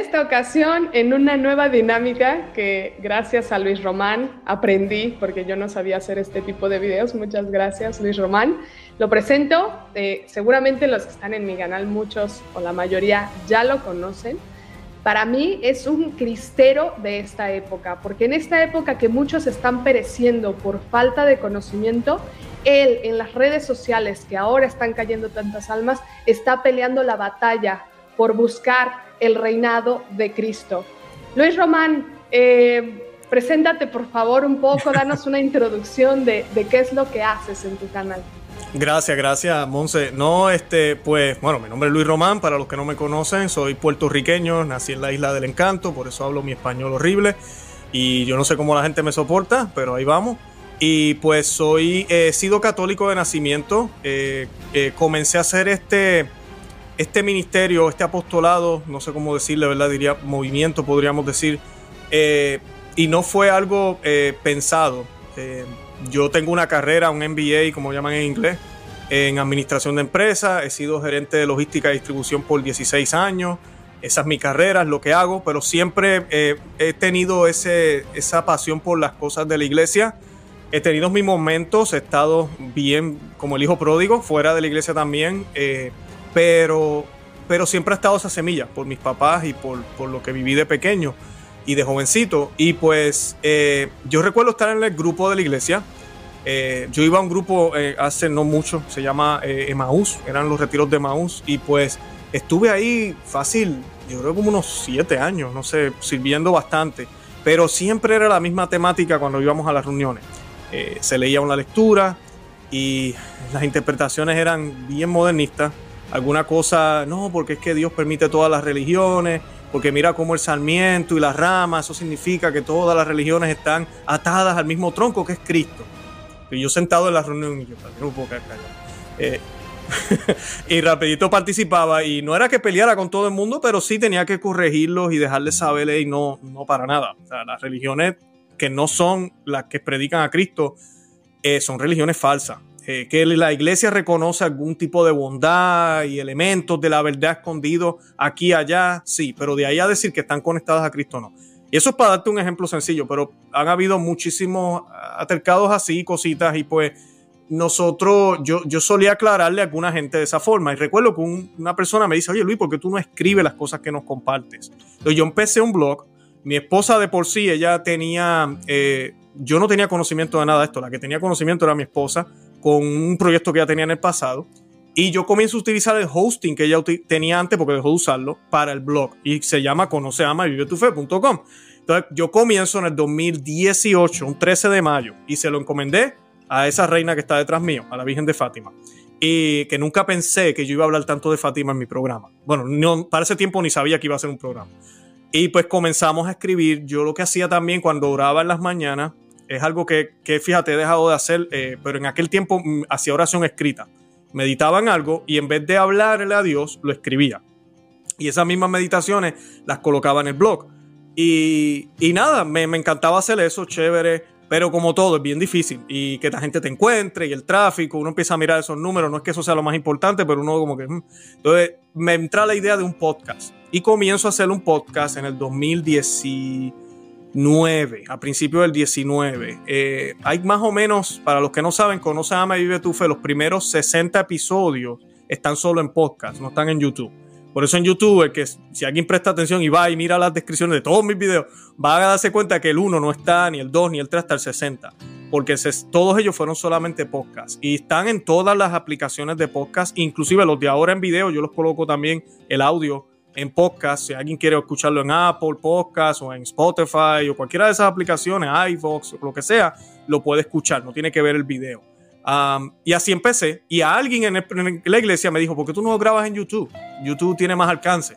Esta ocasión en una nueva dinámica que gracias a Luis Román aprendí, porque yo no sabía hacer este tipo de videos. Muchas gracias, Luis Román. Lo presento, eh, seguramente los que están en mi canal, muchos o la mayoría ya lo conocen. Para mí es un cristero de esta época, porque en esta época que muchos están pereciendo por falta de conocimiento, él en las redes sociales, que ahora están cayendo tantas almas, está peleando la batalla por buscar el reinado de Cristo. Luis Román, eh, preséntate por favor un poco, danos una introducción de, de qué es lo que haces en tu canal. Gracias, gracias, Monse. No, este, pues, bueno, mi nombre es Luis Román, para los que no me conocen, soy puertorriqueño, nací en la isla del encanto, por eso hablo mi español horrible. Y yo no sé cómo la gente me soporta, pero ahí vamos. Y pues soy, he sido católico de nacimiento. Eh, eh, comencé a hacer este, este ministerio, este apostolado, no sé cómo decirle, ¿verdad? Diría movimiento, podríamos decir. Eh, y no fue algo pensado yo tengo una carrera, un MBA, como llaman en inglés, en administración de empresas. He sido gerente de logística y distribución por 16 años. Esa es mi carrera, es lo que hago, pero siempre eh, he tenido ese, esa pasión por las cosas de la iglesia. He tenido mis momentos, he estado bien como el hijo pródigo, fuera de la iglesia también, eh, pero, pero siempre ha estado esa semilla por mis papás y por, por lo que viví de pequeño y de jovencito. Y pues eh, yo recuerdo estar en el grupo de la iglesia. Eh, yo iba a un grupo eh, hace no mucho, se llama Emaús, eran los retiros de Emaús. Y pues estuve ahí fácil, yo creo como unos siete años, no sé, sirviendo bastante. Pero siempre era la misma temática cuando íbamos a las reuniones. se leía una lectura y las interpretaciones eran bien modernistas. Alguna cosa, no, porque es que Dios permite todas las religiones porque mira cómo el sarmiento y las ramas, eso significa que todas las religiones están atadas al mismo tronco que es Cristo. Y yo sentado en la reunión y yo, puedo eh, y rapidito participaba y no era que peleara con todo el mundo, pero sí tenía que corregirlos y dejarles saber, y no, no para nada. Las religiones que no son las que predican a Cristo eh, son religiones falsas. Eh, que la iglesia reconoce algún tipo de bondad y elementos de la verdad escondidos aquí y allá, sí, pero de ahí a decir que están conectadas a Cristo no. Y eso es para darte un ejemplo sencillo, pero han habido muchísimos atercados así, cositas, y pues nosotros, yo, yo solía aclararle a alguna gente de esa forma. Y recuerdo que una persona me dice, oye Luis, ¿por qué tú no escribes las cosas que nos compartes? Entonces yo empecé un blog, mi esposa de por sí, ella tenía, eh, yo no tenía conocimiento de nada de esto, la que tenía conocimiento era mi esposa, con un proyecto que ya tenía en el pasado. Y yo comienzo a utilizar el hosting que ella tenía antes porque dejó de usarlo para el blog. Y se llama conoceama y Entonces yo comienzo en el 2018, un 13 de mayo, y se lo encomendé a esa reina que está detrás mío, a la Virgen de Fátima. Y que nunca pensé que yo iba a hablar tanto de Fátima en mi programa. Bueno, no, para ese tiempo ni sabía que iba a ser un programa. Y pues comenzamos a escribir. Yo lo que hacía también cuando oraba en las mañanas, es algo que, fíjate, he dejado de hacer, eh, pero en aquel tiempo mm, hacía oración escrita. Meditaba en algo y en vez de hablarle a Dios, lo escribía. Y esas mismas meditaciones las colocaba en el blog. Y, nada, me, encantaba hacer eso, chévere. Pero como todo, es bien difícil. Y que la gente te encuentre y el tráfico, uno empieza a mirar esos números. No es que eso sea lo más importante, pero uno como que... Mm. Entonces me entra la idea de un podcast. Y comienzo a hacer un podcast en el 2010 9, a principios del 19. Eh, hay más o menos, para los que no saben, Conoce, Ama y Vive tu Fe, los primeros 60 episodios están solo en podcast, no están en YouTube. Por eso en YouTube, que si alguien presta atención y va y mira las descripciones de todos mis videos, va a darse cuenta que el 1 no está, ni el 2, ni el 3 hasta el 60. Porque todos ellos fueron solamente podcast. Y están en todas las aplicaciones de podcast, inclusive los de ahora en video, yo los coloco también el audio en podcast. Si alguien quiere escucharlo en Apple Podcast o en Spotify o cualquiera de esas aplicaciones, iVoox o lo que sea, lo puede escuchar, no tiene que ver el video. y así empecé. Y a alguien en, la iglesia me dijo, ¿por qué tú no grabas en YouTube? YouTube tiene más alcance.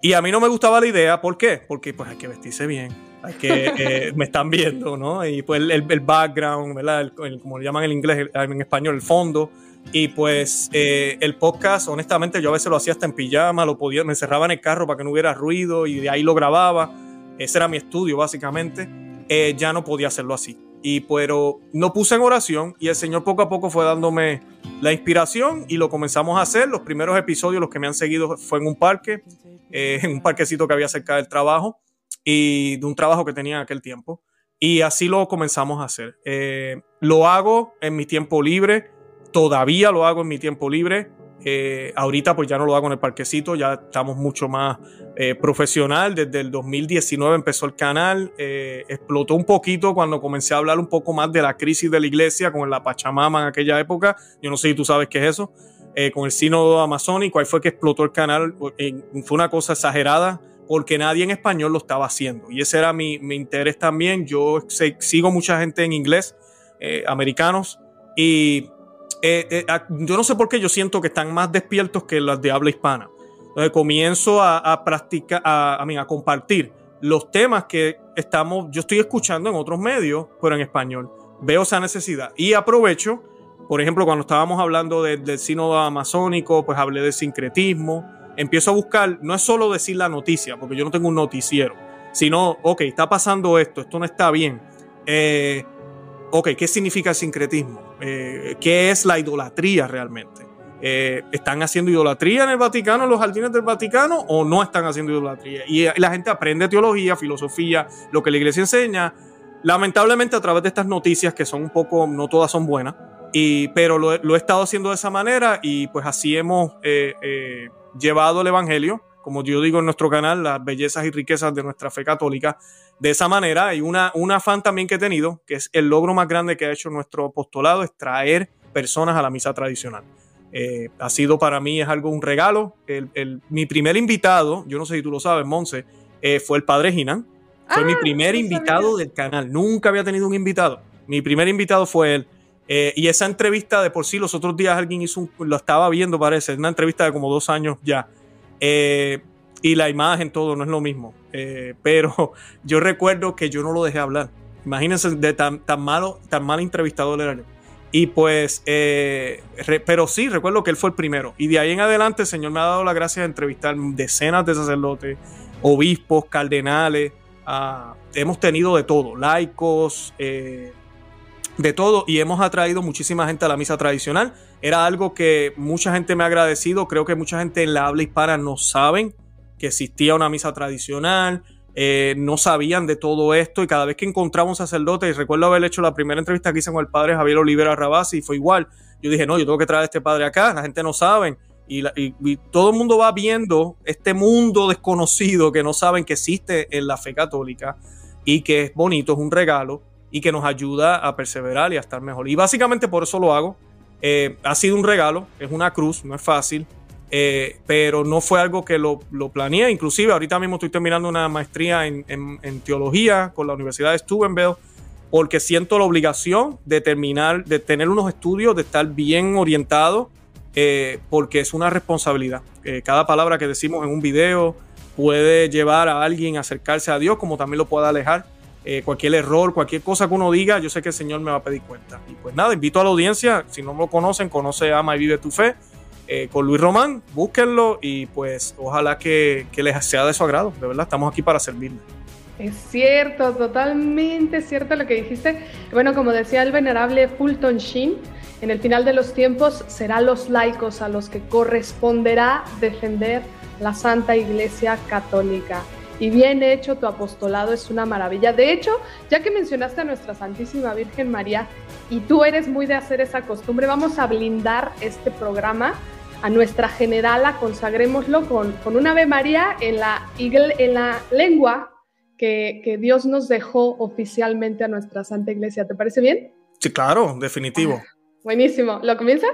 Y a mí no me gustaba la idea, ¿por qué? Porque pues hay que vestirse bien, hay que, eh, me están viendo, ¿no? Y pues el, background, ¿verdad? como le llaman en inglés, en español, el fondo, y pues eh, el podcast, honestamente, yo a veces lo hacía hasta en pijama, lo podía, me cerraba en el carro para que no hubiera ruido y de ahí lo grababa. Ese era mi estudio, básicamente. Eh, ya no podía hacerlo así. Y pero no puse en oración y el Señor poco a poco fue dándome la inspiración y lo comenzamos a hacer. Los primeros episodios, los que me han seguido, fue en un parque, eh, en un parquecito que había cerca del trabajo y de un trabajo que tenía en aquel tiempo. Y así lo comenzamos a hacer. Lo hago en mi tiempo libre, todavía lo hago en mi tiempo libre. Eh, ahorita pues ya no lo hago en el parquecito, ya estamos mucho más eh, profesional. Desde el 2019 empezó el canal, eh, explotó un poquito cuando comencé a hablar un poco más de la crisis de la iglesia con la Pachamama en aquella época. Yo no sé si tú sabes qué es eso. con el sínodo amazónico, ahí fue que explotó el canal. fue una cosa exagerada porque nadie en español lo estaba haciendo. Y ese era mi, mi interés también. Yo sigo mucha gente en inglés, americanos, y eh, eh, yo no sé por qué yo siento que están más despiertos que las de habla hispana. Entonces comienzo a, practicar, a, a, compartir los temas que estamos, yo estoy escuchando en otros medios, pero en español. Veo esa necesidad y aprovecho, por ejemplo, cuando estábamos hablando del sínodo amazónico, pues hablé de sincretismo. Empiezo a buscar, no es solo decir la noticia, porque yo no tengo un noticiero, sino, ok, está pasando esto, esto no está bien. Eh, ok, ¿qué significa el sincretismo? Eh, ¿Qué es la idolatría realmente? Eh, ¿Están haciendo idolatría en el Vaticano, en los jardines del Vaticano, o no están haciendo idolatría? Y la gente aprende teología, filosofía, lo que la iglesia enseña. Lamentablemente a través de estas noticias, que son un poco, no todas son buenas, y, pero lo, he estado haciendo de esa manera y pues así hemos eh, llevado el Evangelio, como yo digo en nuestro canal, las bellezas y riquezas de nuestra fe católica de esa manera. hay una, un afán también que he tenido, que es el logro más grande que ha hecho nuestro apostolado, es traer personas a la misa tradicional. Eh, ha sido para mí, es algo, un regalo. El, mi primer invitado, yo no sé si tú lo sabes, Monse, eh, fue el padre Ginan. Fue mi ah, primer invitado del canal. Nunca había tenido un invitado. Mi primer invitado fue él. Eh, y esa entrevista de por sí, los otros días alguien hizo un, lo estaba viendo, parece, una entrevista de como dos años ya. Y la imagen, todo, no es lo mismo. Eh, pero yo recuerdo que yo no lo dejé hablar. Imagínense de tan, tan malo, tan mal entrevistador era yo. Y pues, eh, pero sí, recuerdo que él fue el primero. Y de ahí en adelante el Señor me ha dado la gracia de entrevistar decenas de sacerdotes, obispos, cardenales. Ah, hemos tenido de todo, laicos, eh, de todo. Y hemos atraído muchísima gente a la misa tradicional. Era algo que mucha gente me ha agradecido. Creo que mucha gente en la habla hispana no saben que existía una misa tradicional, eh, no sabían de todo esto y cada vez que encontraba un sacerdote, y recuerdo haber hecho la primera entrevista que hice con el padre Javier Olivera Rabasi y fue igual, yo dije, no, yo tengo que traer a este padre acá, la gente no sabe. Y, todo el mundo va viendo este mundo desconocido que no saben que existe en la fe católica y que es bonito, es un regalo y que nos ayuda a perseverar y a estar mejor. Y básicamente por eso lo hago. Eh, ha sido un regalo, es una cruz, no es fácil. Eh, pero no fue algo que lo, lo, planeé. Inclusive ahorita mismo estoy terminando una maestría en, teología con la Universidad de Steubenville porque siento la obligación de terminar, de tener unos estudios, de estar bien orientado, eh, porque es una responsabilidad. Eh, cada palabra que decimos en un video puede llevar a alguien a acercarse a Dios, como también lo puede alejar. Cualquier error, cualquier cosa que uno diga, yo sé que el Señor me va a pedir cuenta. Y pues nada, invito a la audiencia, si no lo conocen, conoce, ama y vive tu fe eh, con Luis Román, búsquenlo y pues ojalá que, les sea de su agrado, de verdad, estamos aquí para servirles. Es cierto, totalmente cierto lo que dijiste. Bueno, como decía el venerable Fulton Sheen, en el final de los tiempos será los laicos a los que corresponderá defender la Santa Iglesia Católica. Y bien hecho, tu apostolado es una maravilla. De hecho, ya que mencionaste a nuestra Santísima Virgen María y tú eres muy de hacer esa costumbre, vamos a blindar este programa a nuestra generala, consagrémoslo con, con un Ave María en la, en la lengua que, que, Dios nos dejó oficialmente a nuestra Santa Iglesia. ¿Te parece bien? Sí, claro, definitivo. buenísimo. ¿Lo comienzas?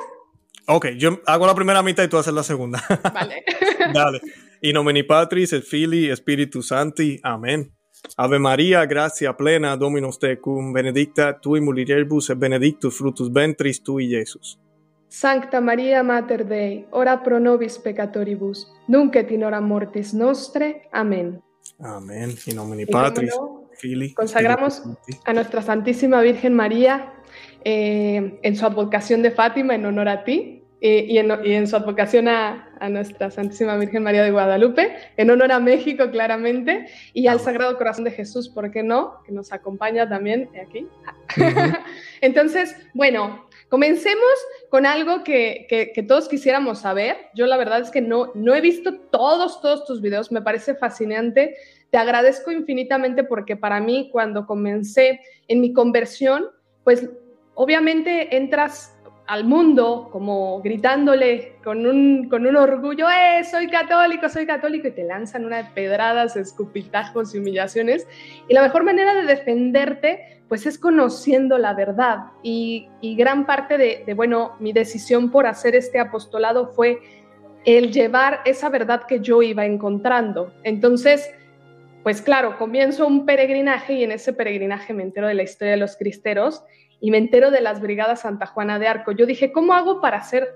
Ok, yo hago la primera mitad y tú haces la segunda. Vale. Dale. In nomine Patris et Filii Spiritus Sancti. Amén. Ave María, gracia plena, Dominus tecum, benedicta tui mulieribus et benedictus fructus ventris tui, Jesús. Sancta Maria Mater Dei, ora pro nobis peccatoribus, nunc et in hora mortis nostre. Amén. Amén. In nomine Patris, Filii. Consagramos a nuestra Santísima Virgen María eh, en su advocación de Fátima en honor a ti eh, y, en, su advocación a, nuestra Santísima Virgen María de Guadalupe, en honor a México claramente, y al Sagrado Corazón de Jesús, ¿por qué no? Que nos acompaña también aquí. Entonces, bueno, comencemos con algo que, que, todos quisiéramos saber. Yo la verdad es que no, no he visto todos, todos tus videos, me parece fascinante. Te agradezco infinitamente porque para mí cuando comencé en mi conversión, pues obviamente entras al mundo como gritándole con un, con un orgullo, ¡eh, soy católico, soy católico! Y te lanzan una de pedradas, escupitajos y humillaciones. Y la mejor manera de defenderte, pues es conociendo la verdad. Y, gran parte de, de, bueno, mi decisión por hacer este apostolado fue el llevar esa verdad que yo iba encontrando. Entonces, pues claro, comienzo un peregrinaje y en ese peregrinaje me entero de la historia de los cristeros y me entero de las brigadas Santa Juana de Arco. Yo dije, ¿cómo hago para hacer,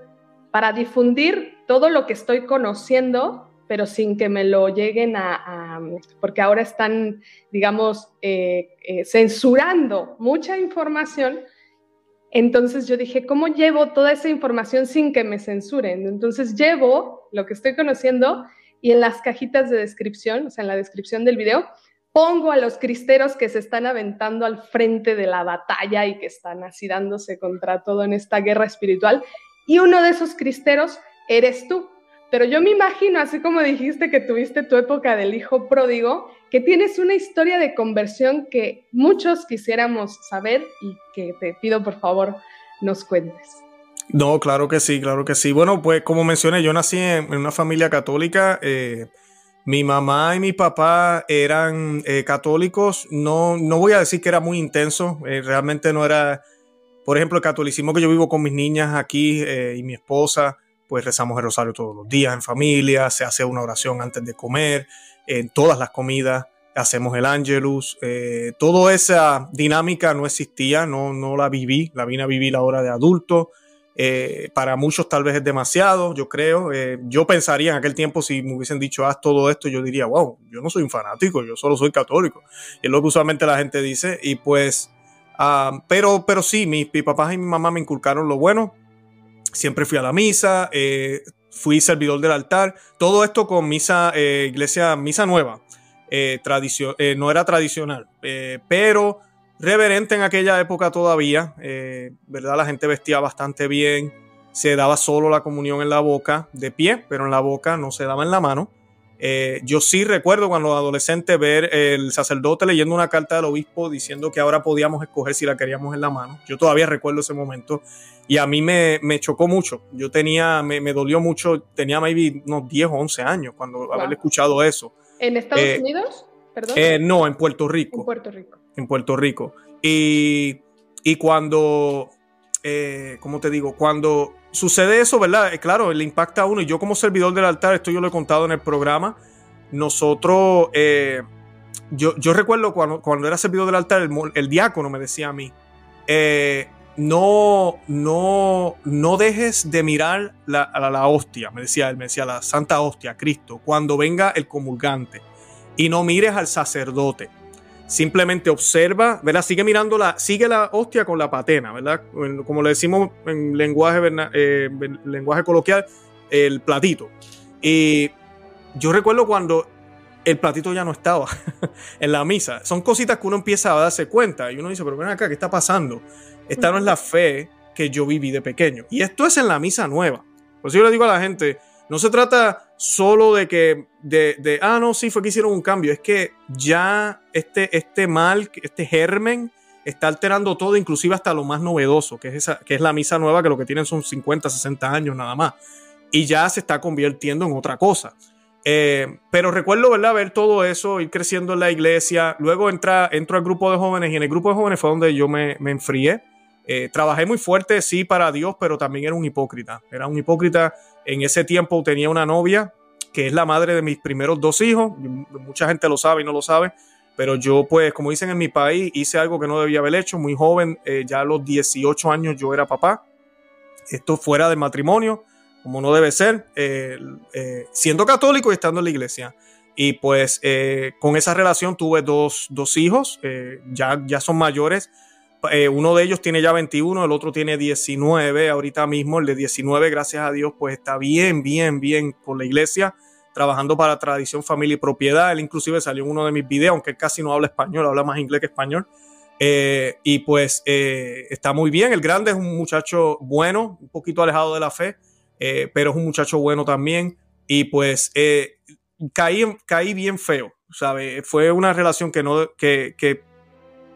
para difundir todo lo que estoy conociendo, pero sin que me lo lleguen a, porque ahora están, digamos, eh, eh, censurando mucha información. Entonces yo dije, ¿cómo llevo toda esa información sin que me censuren? Entonces llevo lo que estoy conociendo y en las cajitas de descripción, o sea, en la descripción del video, pongo a los cristeros que se están aventando al frente de la batalla y que están así dándose contra todo en esta guerra espiritual. Y uno de esos cristeros eres tú. Pero yo me imagino, así como dijiste que tuviste tu época del hijo pródigo, que tienes una historia de conversión que muchos quisiéramos saber y que te pido por favor nos cuentes. No, claro que sí, claro que sí. Bueno, pues como mencioné, yo nací en, una familia católica. Eh, mi mamá y mi papá eran eh, católicos. No, no voy a decir que era muy intenso. Eh, realmente no era, por ejemplo, el catolicismo que yo vivo con mis niñas aquí y mi esposa. Pues rezamos el rosario todos los días en familia. Se hace una oración antes de comer. En todas las comidas hacemos el Angelus. toda esa dinámica no existía, no, no la viví. La vine a vivir la hora de adulto. Eh, para muchos tal vez es demasiado, yo creo. Eh, yo pensaría en aquel tiempo si me hubiesen dicho haz todo esto, yo diría, wow, yo no soy un fanático, yo solo soy católico. Y es lo que usualmente la gente dice. Y pues, ah, pero, pero sí, mis, papás y mi mamá me inculcaron lo bueno. Siempre fui a la misa, eh, fui servidor del altar. Todo esto con misa, iglesia, misa nueva. tradición, no era tradicional, pero reverente en aquella época todavía, eh, ¿verdad? La gente vestía bastante bien, se daba solo la comunión en la boca, de pie, pero en la boca no se daba en la mano. Eh, yo sí recuerdo cuando adolescente ver el sacerdote leyendo una carta del obispo diciendo que ahora podíamos escoger si la queríamos en la mano. Yo todavía recuerdo ese momento y a mí me, chocó mucho. Yo tenía, me, dolió mucho, tenía maybe unos 10 o 11 años cuando haber escuchado eso. ¿En Estados eh, Unidos? ¿Perdón? no, en Puerto Rico. En Puerto Rico en Puerto Rico. Y, y cuando, eh, ¿cómo te digo? Cuando sucede eso, ¿verdad? Eh, claro, le impacta a uno. Y yo como servidor del altar, esto yo lo he contado en el programa, nosotros, eh, yo, yo, recuerdo cuando, cuando, era servidor del altar, el, diácono me decía a mí, no, no, no dejes de mirar la, la, hostia, me decía él, me decía la santa hostia, Cristo, cuando venga el comulgante. Y no mires al sacerdote simplemente observa, ¿verdad? Sigue mirando la, sigue la hostia con la patena, ¿verdad? Como le decimos en lenguaje, eh, lenguaje coloquial, el platito. Y yo recuerdo cuando el platito ya no estaba en la misa. Son cositas que uno empieza a darse cuenta y uno dice, pero ven acá, ¿qué está pasando? Esta no es la fe que yo viví de pequeño. Y esto es en la misa nueva. Por eso yo le digo a la gente, no se trata solo de que, de, de, ah, no, sí, fue que hicieron un cambio. Es que ya este, este mal, este germen, está alterando todo, inclusive hasta lo más novedoso, que es, esa, que es la misa nueva, que lo que tienen son 50, 60 años nada más. Y ya se está convirtiendo en otra cosa. Eh, pero recuerdo, ¿verdad? Ver todo eso, ir creciendo en la iglesia. Luego entra, entro al grupo de jóvenes y en el grupo de jóvenes fue donde yo me, me enfrié. Eh, trabajé muy fuerte, sí, para Dios, pero también era un hipócrita. Era un hipócrita en ese tiempo tenía una novia que es la madre de mis primeros dos hijos. Mucha gente lo sabe y no lo sabe. Pero yo, pues, como dicen en mi país, hice algo que no debía haber hecho. Muy joven, eh, ya a los 18 años yo era papá. Esto fuera del matrimonio, como no debe ser, eh, eh, siendo católico y estando en la iglesia. Y pues con esa relación tuve dos, dos hijos, ya, ya son mayores. Eh, uno de ellos tiene ya 21, el otro tiene 19 ahorita mismo. El de 19, gracias a Dios, pues está bien, bien, bien con la iglesia, trabajando para tradición, familia y propiedad. Él inclusive salió en uno de mis videos, aunque casi no habla español, habla más inglés que español. Eh, y pues eh, está muy bien. El grande es un muchacho bueno, un poquito alejado de la fe, pero es un muchacho bueno también. Y pues caí, caí bien feo, ¿sabe? Fue una relación que no, que, que,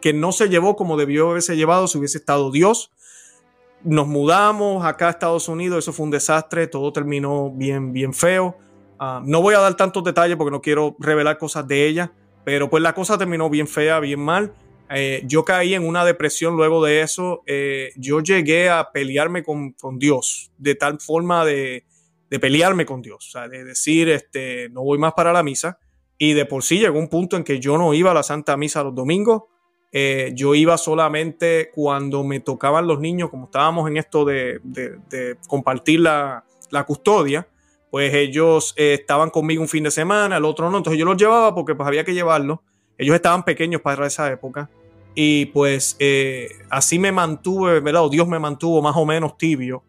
que no se llevó como debió haberse llevado si hubiese estado Dios. Nos mudamos acá a Estados Unidos, eso fue un desastre, todo terminó bien, bien feo. Ah, no voy a dar tantos detalles porque no quiero revelar cosas de ella, pero pues la cosa terminó bien fea, bien mal. Eh, yo caí en una depresión luego de eso. Eh, yo llegué a pelearme con, Dios, de tal forma de, pelearme con Dios, o sea, de decir, este, no voy más para la misa. Y de por sí llegó un punto en que yo no iba a la Santa Misa los domingos. Eh, yo iba solamente cuando me tocaban los niños, como estábamos en esto de, compartir la, custodia, pues ellos estaban conmigo un fin de semana, el otro no, entonces yo los llevaba porque pues había que llevarlos. Ellos estaban pequeños para esa época. Y pues eh, así me mantuve, ¿verdad? Dios me mantuvo más o menos tibio.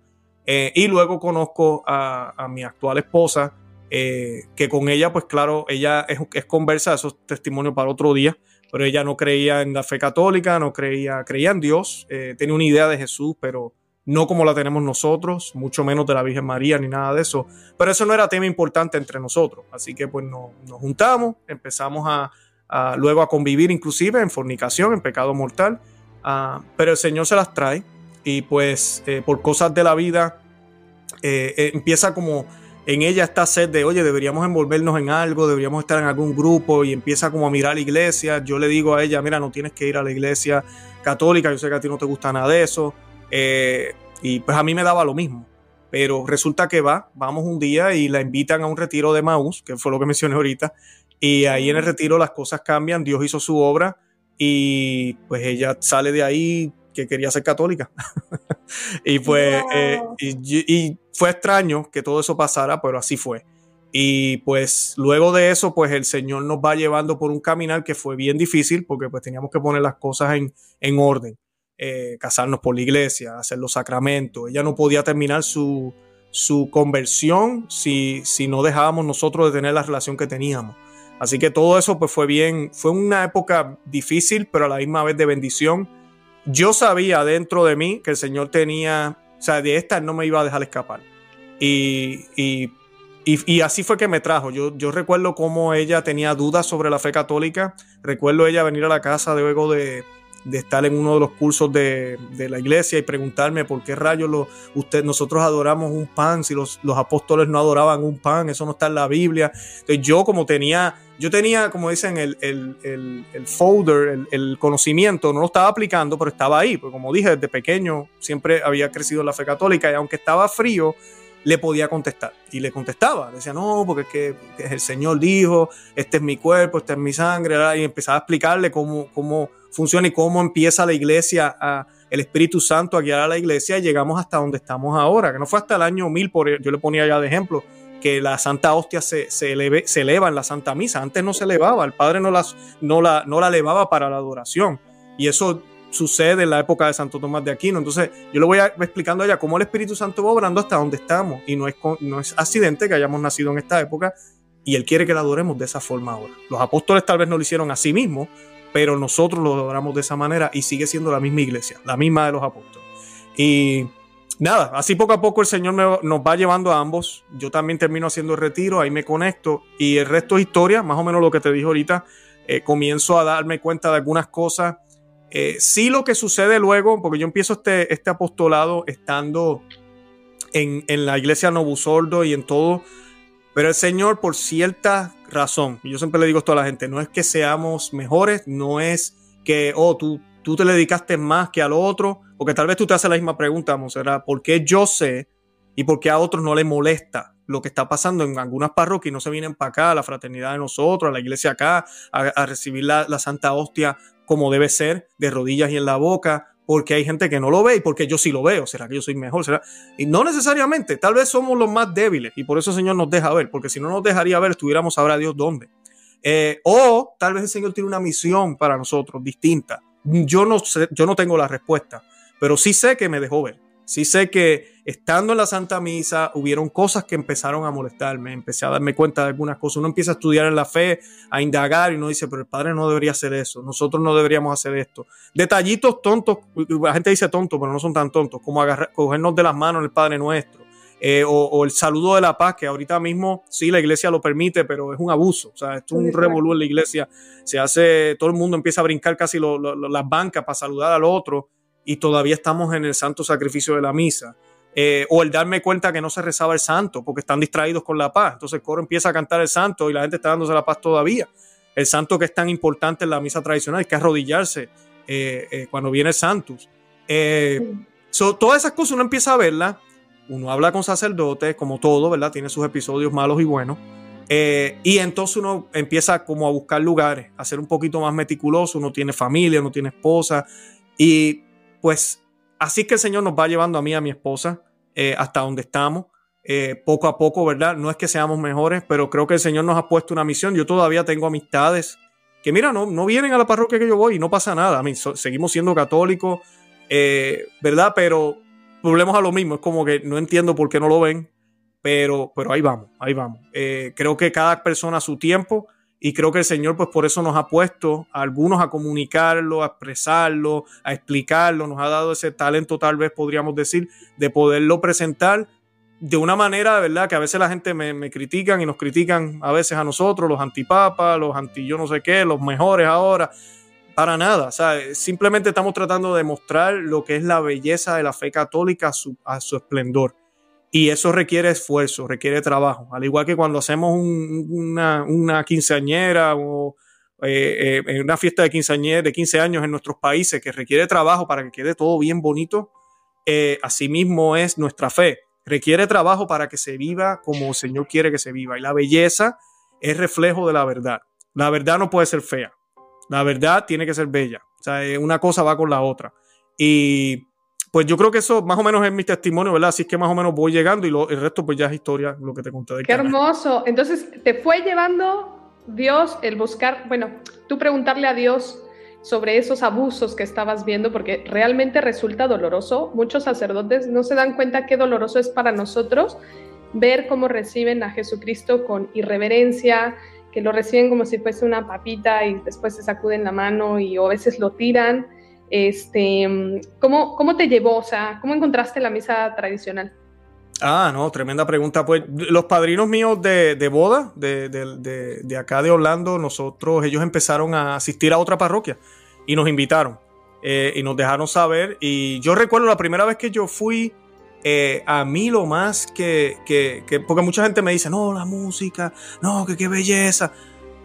Eh, y luego conozco a, mi actual esposa, eh, que con ella, pues claro, ella es, es conversa, eso es testimonio para otro día, pero ella no creía en la fe católica, no creía, creía en Dios, tenía una idea de Jesús, pero no como la tenemos nosotros, mucho menos de la Virgen María ni nada de eso. Pero eso no era tema importante entre nosotros. Así que pues nos juntamos, empezamos a, luego a convivir inclusive en fornicación, en pecado mortal. Ah, pero el Señor se las trae y pues eh, por cosas de la vida eh, eh, empieza como en ella esta sed de, oye, deberíamos envolvernos en algo, deberíamos estar en algún grupo y empieza como a mirar la iglesia. Yo le digo a ella, mira, no tienes que ir a la iglesia católica, yo sé que a ti no te gusta nada de eso. y pues a mí me daba lo mismo. Pero resulta que va, vamos un día y la invitan a un retiro de Maús, que fue lo que mencioné ahorita, y ahí en el retiro las cosas cambian, Dios hizo su obra y pues ella sale de ahí que quería ser católica. y pues eh, y, fue extraño que todo eso pasara, pero así fue. Y pues luego de eso, pues el Señor nos va llevando por un caminar que fue bien difícil porque pues teníamos que poner las cosas en, en orden. Eh, casarnos por la iglesia, hacer los sacramentos. Ella no podía terminar su, su conversión si, si no dejábamos nosotros de tener la relación que teníamos. Así que todo eso pues fue bien, fue una época difícil, pero a la misma vez de bendición. Yo sabía dentro de mí que el Señor tenía, o sea, de esta no me iba a dejar escapar. Y, y, y, así fue que me trajo. Yo, yo recuerdo cómo ella tenía dudas sobre la fe católica. Recuerdo ella venir a la casa luego de, de estar en uno de los cursos de, de, la iglesia y preguntarme por qué rayos lo, usted, nosotros adoramos un pan si los, los, apóstoles no adoraban un pan, eso no está en la Biblia. Entonces yo como tenía, yo tenía, como dicen, el, el, el, el folder, el, conocimiento, no lo estaba aplicando, pero estaba ahí, porque como dije, desde pequeño siempre había crecido en la fe católica y aunque estaba frío, le podía contestar. Y le contestaba. Decía, no, porque es que, el Señor dijo, este es mi cuerpo, este es mi sangre. Y empezaba a explicarle cómo, cómo funciona y cómo empieza la iglesia, a, el Espíritu Santo a guiar a la iglesia. Y llegamos hasta donde estamos ahora, que no fue hasta el año 1000, por, yo le ponía ya de ejemplo, que la Santa Hostia se, se, se eleva en la Santa Misa. Antes no se elevaba, el Padre no, las, no, la, no la elevaba para la adoración. Y eso sucede en la época de Santo Tomás de Aquino. Entonces, yo le voy a, explicando a ella cómo el Espíritu Santo va obrando hasta donde estamos. Y no es, no es accidente que hayamos nacido en esta época y Él quiere que la adoremos de esa forma ahora. Los apóstoles tal vez no lo hicieron a sí mismos, pero nosotros lo adoramos de esa manera y sigue siendo la misma iglesia, la misma de los apóstoles. Y nada, así poco a poco el Señor nos va llevando a ambos. Yo también termino haciendo el retiro, ahí me conecto y el resto es historia, más o menos lo que te dije ahorita. Eh, comienzo a darme cuenta de algunas cosas eh, sí lo que sucede luego, porque yo empiezo este, este apostolado estando en, la iglesia Novusordo y en todo, pero el Señor por cierta razón, yo siempre le digo esto a la gente, no es que seamos mejores, no es que, oh, tú, tú te le dedicaste más que al otro, porque tal vez tú te haces la misma pregunta, Monserrat, ¿por qué yo sé y por qué a otros no les molesta lo que está pasando en algunas parroquias y no se vienen para acá, a la fraternidad de nosotros, a la iglesia acá, a, recibir la, la, Santa Hostia como debe ser, de rodillas y en la boca, porque hay gente que no lo ve y porque yo sí lo veo. ¿Será que yo soy mejor? ¿Será? Y no necesariamente, tal vez somos los más débiles y por eso el Señor nos deja ver, porque si no nos dejaría ver, estuviéramos sabrá Dios dónde. Eh, o tal vez el Señor tiene una misión para nosotros distinta. Yo no, sé, yo no tengo la respuesta, pero sí sé que me dejó ver. Sí sé que estando en la Santa Misa hubieron cosas que empezaron a molestarme, empecé a darme cuenta de algunas cosas. Uno empieza a estudiar en la fe, a indagar y uno dice, pero el Padre no debería hacer eso, nosotros no deberíamos hacer esto. Detallitos tontos, la gente dice tontos, pero no son tan tontos, como agarrar, cogernos de las manos el Padre Nuestro. Eh, o, el saludo de la paz, que ahorita mismo sí la iglesia lo permite, pero es un abuso. O sea, esto es un revolú en la iglesia. Se hace, todo el mundo empieza a brincar casi las bancas para saludar al otro y todavía estamos en el santo sacrificio de la misa. Eh, o el darme cuenta que no se rezaba el santo porque están distraídos con la paz. Entonces el coro empieza a cantar el santo y la gente está dándose la paz todavía. El santo que es tan importante en la misa tradicional, que es arrodillarse eh, eh, cuando viene el santus. todas esas cosas uno empieza a verlas. Uno habla con sacerdotes, como todo, ¿verdad? Tiene sus episodios malos y buenos. y entonces uno empieza como a buscar lugares, a ser un poquito más meticuloso. Uno tiene familia, uno tiene esposa. Y pues así que el Señor nos va llevando a mí, a mi esposa, eh, hasta donde estamos. Eh, poco a poco, ¿verdad? No es que seamos mejores, pero creo que el Señor nos ha puesto una misión. Yo todavía tengo amistades que, mira, no, no vienen a la parroquia que yo voy y no pasa nada. Seguimos siendo católicos, eh, ¿verdad? Pero volvemos a lo mismo. Es como que no entiendo por qué no lo ven, pero, pero ahí vamos, ahí vamos. creo que cada persona a su tiempo y creo que el Señor, pues por eso nos ha puesto a algunos a comunicarlo, a expresarlo, a explicarlo, nos ha dado ese talento, tal vez podríamos decir, de poderlo presentar de una manera, ¿verdad? Que a veces la gente me, me critican y nos critican a veces a nosotros, los antipapas, los anti yo no sé qué, los mejores ahora. Para nada, o sea, simplemente estamos tratando de mostrar lo que es la belleza de la fe católica a su, a su esplendor. Y eso requiere esfuerzo, requiere trabajo. Al igual que cuando hacemos una, quinceañera o eh, eh, una fiesta de quinceañera de 15 años en nuestros países que requiere trabajo para que quede todo bien bonito, eh, asimismo es nuestra fe. Requiere trabajo para que se viva como el Señor quiere que se viva. Y la belleza es reflejo de la verdad. La verdad no puede ser fea. La verdad tiene que ser bella. O sea, una cosa va con la otra. Y pues yo creo que eso más o menos es mi testimonio, ¿verdad? Así es que más o menos voy llegando y el resto pues ya es historia, lo que te conté. Qué hermoso. Entonces, te fue llevando Dios el buscar, bueno, tú preguntarle a Dios sobre esos abusos que estabas viendo, porque realmente resulta doloroso. Muchos sacerdotes no se dan cuenta qué doloroso es para nosotros ver cómo reciben a Jesucristo con irreverencia, que lo reciben como si fuese una papita y después se sacuden la mano y o a veces lo tiran. Este, ¿cómo, ¿Cómo te llevó? O sea, ¿cómo encontraste la misa tradicional? Ah, no, tremenda pregunta. Pues los padrinos míos de, de boda, de, de, de, acá de Orlando, nosotros, ellos empezaron a asistir a otra parroquia y nos invitaron eh, y nos dejaron saber. Y yo recuerdo la primera vez que yo fui, eh, a mí lo más que, que, que, porque mucha gente me dice, no, la música, no, que qué belleza.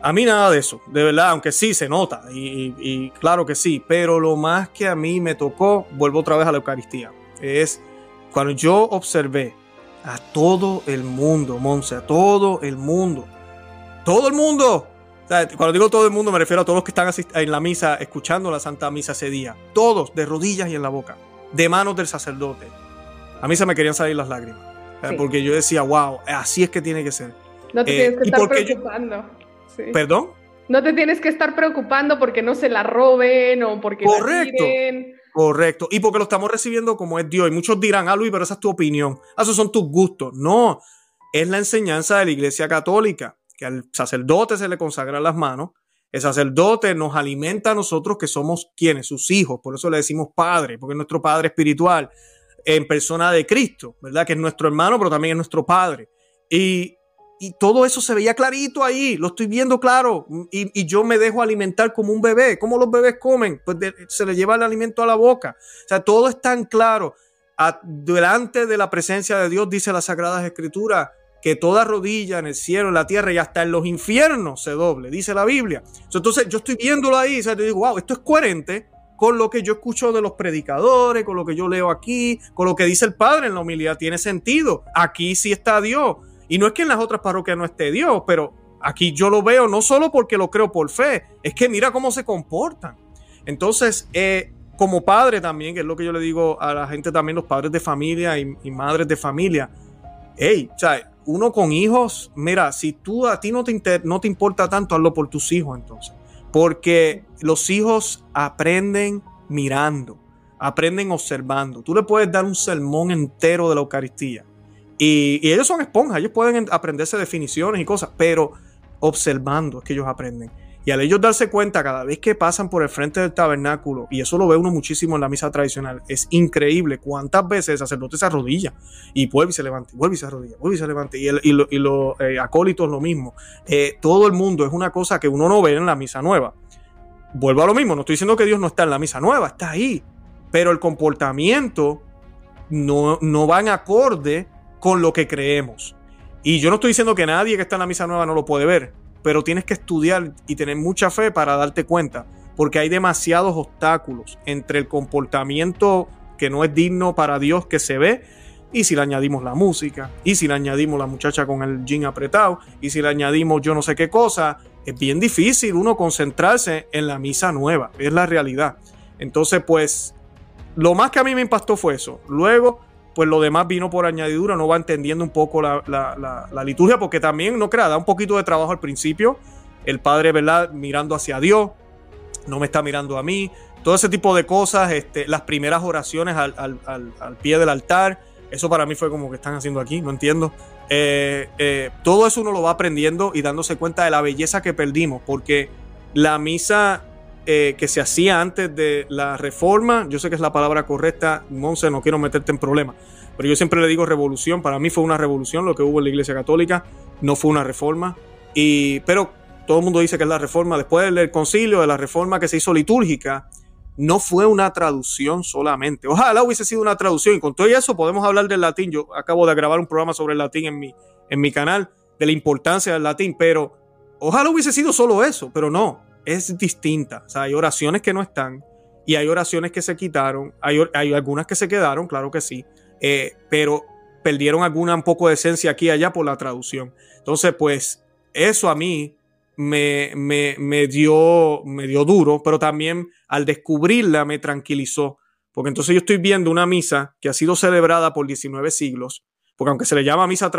A mí nada de eso, de verdad, aunque sí se nota, y, claro que sí, pero lo más que a mí me tocó, vuelvo otra vez a la Eucaristía, es cuando yo observé a todo el mundo, Monse, a todo el mundo, todo el mundo, cuando digo todo el mundo me refiero a todos los que están en la misa, escuchando la Santa Misa ese día, todos de rodillas y en la boca, de manos del sacerdote. A mí se me querían salir las lágrimas, porque yo decía, wow, así es que tiene que ser. No te tienes que eh, estar preocupando. ¿Perdón? No te tienes que estar preocupando porque no se la roben o porque Correcto. Correcto. Y porque lo estamos recibiendo como es Dios. Y muchos dirán, ah, Luis, pero esa es tu opinión. Ah, esos son tus gustos. No, es la enseñanza de la Iglesia Católica, que al sacerdote se le consagran las manos. El sacerdote nos alimenta a nosotros que somos quienes, sus hijos. Por eso le decimos padre, porque es nuestro padre espiritual en persona de Cristo, ¿verdad? Que es nuestro hermano, pero también es nuestro padre. Y y todo eso se veía clarito ahí, lo estoy viendo claro. Y, yo me dejo alimentar como un bebé. ¿Cómo los bebés comen? Pues se le lleva el alimento a la boca. O sea, todo es tan claro. delante de la presencia de Dios, dice la Sagradas Escrituras, que toda rodilla en el cielo, en la tierra y hasta en los infiernos se doble, dice la Biblia. Entonces yo estoy viéndolo ahí, y te digo, wow, esto es coherente con lo que yo escucho de los predicadores, con lo que yo leo aquí, con lo que dice el Padre en la humildad, tiene sentido. Aquí sí está Dios. Y no es que en las otras parroquias no esté Dios, pero aquí yo lo veo no solo porque lo creo por fe, es que mira cómo se comportan. Entonces, eh, como padre también, que es lo que yo le digo a la gente también, los padres de familia y, madres de familia, hey, o sea, uno con hijos, mira, si tú a ti no te, no te importa tanto, hazlo por tus hijos entonces. Porque los hijos aprenden mirando. aprenden observando. Tú le puedes dar un sermón entero de la Eucaristía. Y, y ellos son esponjas, ellos pueden aprenderse definiciones y cosas, pero observando es que ellos aprenden. Y al ellos darse cuenta cada vez que pasan por el frente del tabernáculo, y eso lo ve uno muchísimo en la misa tradicional, es increíble cuántas veces el sacerdote se arrodilla y vuelve y se levanta, vuelve y se arrodilla, vuelve y se levanta, y, los eh, acólitos lo mismo. Eh, todo el mundo es una cosa que uno no ve en la misa nueva. Vuelvo a lo mismo, no estoy diciendo que Dios no está en la misa nueva, está ahí, pero el comportamiento no, no va en acorde con lo que creemos. Y yo no estoy diciendo que nadie que está en la misa nueva no lo puede ver, pero tienes que estudiar y tener mucha fe para darte cuenta, porque hay demasiados obstáculos entre el comportamiento que no es digno para Dios que se ve, y si le añadimos la música, y si le añadimos la muchacha con el jean apretado, y si le añadimos yo no sé qué cosa, es bien difícil uno concentrarse en la misa nueva, es la realidad. Entonces, pues, lo más que a mí me impactó fue eso. Luego, pues lo demás vino por añadidura, no va entendiendo un poco la, liturgia, porque también, no crea, da un poquito de trabajo al principio, el padre, ¿verdad? Mirando hacia Dios, no me está mirando a mí, todo ese tipo de cosas, este, las primeras oraciones al, pie del altar, eso para mí fue como que están haciendo aquí, no entiendo. Eh, eh, todo eso uno lo va aprendiendo y dándose cuenta de la belleza que perdimos, porque la misa eh, que se hacía antes de la reforma, yo sé que es la palabra correcta, Monse, no quiero meterte en problemas, pero yo siempre le digo revolución, para mí fue una revolución lo que hubo en la Iglesia Católica, no fue una reforma, y, pero todo el mundo dice que es la reforma, después del concilio, de la reforma que se hizo litúrgica, no fue una traducción solamente. Ojalá hubiese sido una traducción y con todo eso podemos hablar del latín. Yo acabo de grabar un programa sobre el latín en mi, en mi canal, de la importancia del latín, pero ojalá hubiese sido solo eso, pero no es distinta. O sea, hay oraciones que no están y hay oraciones que se quitaron. Hay, hay algunas que se quedaron, claro que sí, eh, pero perdieron alguna un poco de esencia aquí y allá por la traducción. Entonces, pues eso a mí me, me, me, dio, me dio duro, pero también al descubrirla me tranquilizó. Porque entonces yo estoy viendo una misa que ha sido celebrada por 19 siglos, porque aunque se le llama misa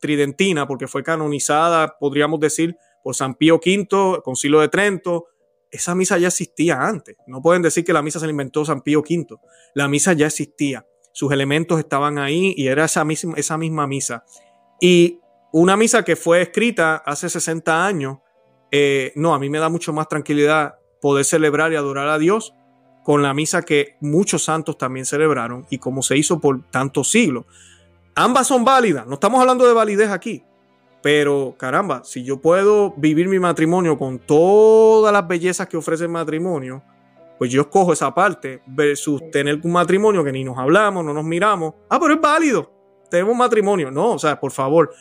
tridentina, porque fue canonizada, podríamos decir, por San Pío V, Concilio de Trento. Esa misa ya existía antes. No pueden decir que la misa se la inventó San Pío V. La misa ya existía. Sus elementos estaban ahí y era esa misma, esa misma misa. Y una misa que fue escrita hace 60 años, eh, no, a mí me da mucho más tranquilidad poder celebrar y adorar a Dios con la misa que muchos santos también celebraron y como se hizo por tantos siglos. Ambas son válidas, no estamos hablando de validez aquí, pero caramba, si yo puedo vivir mi matrimonio con todas las bellezas que ofrece el matrimonio, pues yo escojo esa parte versus tener un matrimonio que ni nos hablamos, no nos miramos. Ah, pero es válido. Tenemos matrimonio. No, o sea, por favor.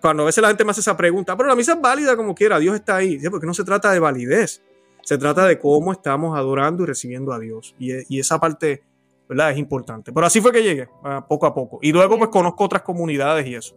cuando a veces la gente me hace esa pregunta, pero la misa es válida como quiera, Dios está ahí. Porque no se trata de validez. Se trata de cómo estamos adorando y recibiendo a Dios. Y, esa parte, ¿verdad? Es importante. Pero así fue que llegué, poco a poco. Y luego pues conozco otras comunidades y eso.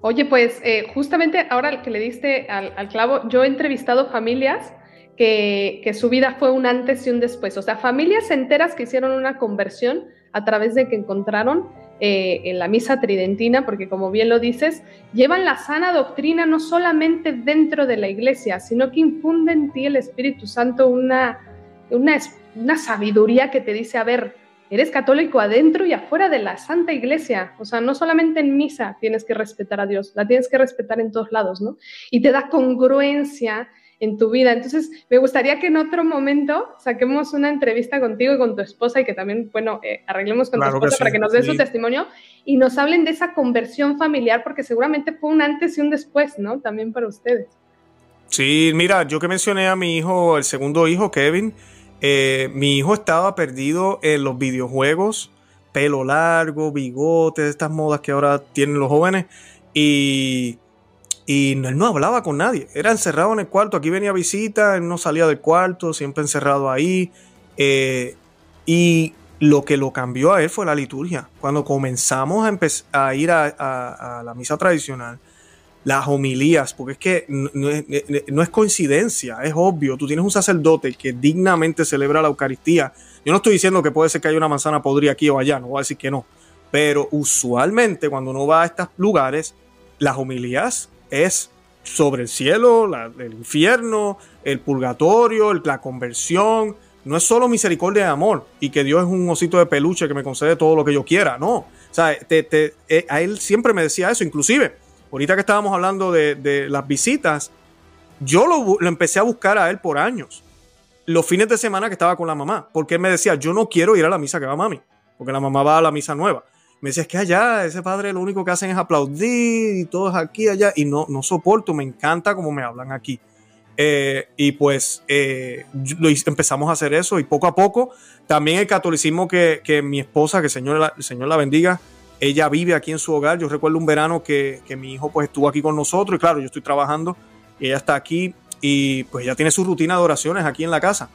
Oye, pues eh, justamente ahora que le diste al, clavo, yo he entrevistado familias que, su vida fue un antes y un después, o sea, familias enteras que hicieron una conversión a través de que encontraron eh, en la misa tridentina, porque como bien lo dices, llevan la sana doctrina no solamente dentro de la iglesia, sino que infunde en ti el Espíritu Santo una, una, una sabiduría que te dice, a ver, eres católico adentro y afuera de la Santa Iglesia. O sea, no solamente en misa tienes que respetar a Dios, la tienes que respetar en todos lados, ¿no? Y te da congruencia en tu vida. Entonces, me gustaría que en otro momento saquemos una entrevista contigo y con tu esposa y que también, bueno, eh, arreglemos con tu esposa para que nos dé su testimonio y nos hablen de esa conversión familiar, porque seguramente fue un antes y un después, ¿no? También para ustedes. Sí, mira, yo que mencioné a mi hijo, el segundo hijo, Kevin, eh, mi hijo estaba perdido en los videojuegos, pelo largo, bigotes, estas modas que ahora tienen los jóvenes. Y, él no hablaba con nadie, era encerrado en el cuarto. Aquí venía visita, él no salía del cuarto, siempre encerrado ahí. Eh, y lo que lo cambió a él fue la liturgia. Cuando comenzamos a ir a la misa tradicional, las homilías, porque es que no, es coincidencia, es obvio. Tú tienes un sacerdote que dignamente celebra la Eucaristía. Yo no estoy diciendo que puede ser que haya una manzana podrida aquí o allá, no voy a decir que no. Pero usualmente cuando uno va a estos lugares, las homilías es sobre el cielo, el infierno, el purgatorio, la conversión. no es solo misericordia y amor y que Dios es un osito de peluche que me concede todo lo que yo quiera, no. O sea, eh, a él siempre me decía eso, inclusive, ahorita que estábamos hablando de, las visitas, yo lo, lo, empecé a buscar a él por años. Los fines de semana que estaba con la mamá, porque él me decía, yo no quiero ir a la misa que va mami, porque la mamá va a la misa nueva. Me decía, es que allá ese padre lo único que hacen es aplaudir y todos aquí, allá, y no, no soporto, me encanta como me hablan aquí. Eh, y pues eh, empezamos a hacer eso y poco a poco también el catolicismo que, mi esposa, que el Señor, el Señor la bendiga, ella vive aquí en su hogar. Yo recuerdo un verano que, mi hijo pues estuvo aquí con nosotros y claro, yo estoy trabajando y ella está aquí y pues ella tiene su rutina de oraciones aquí en la casa.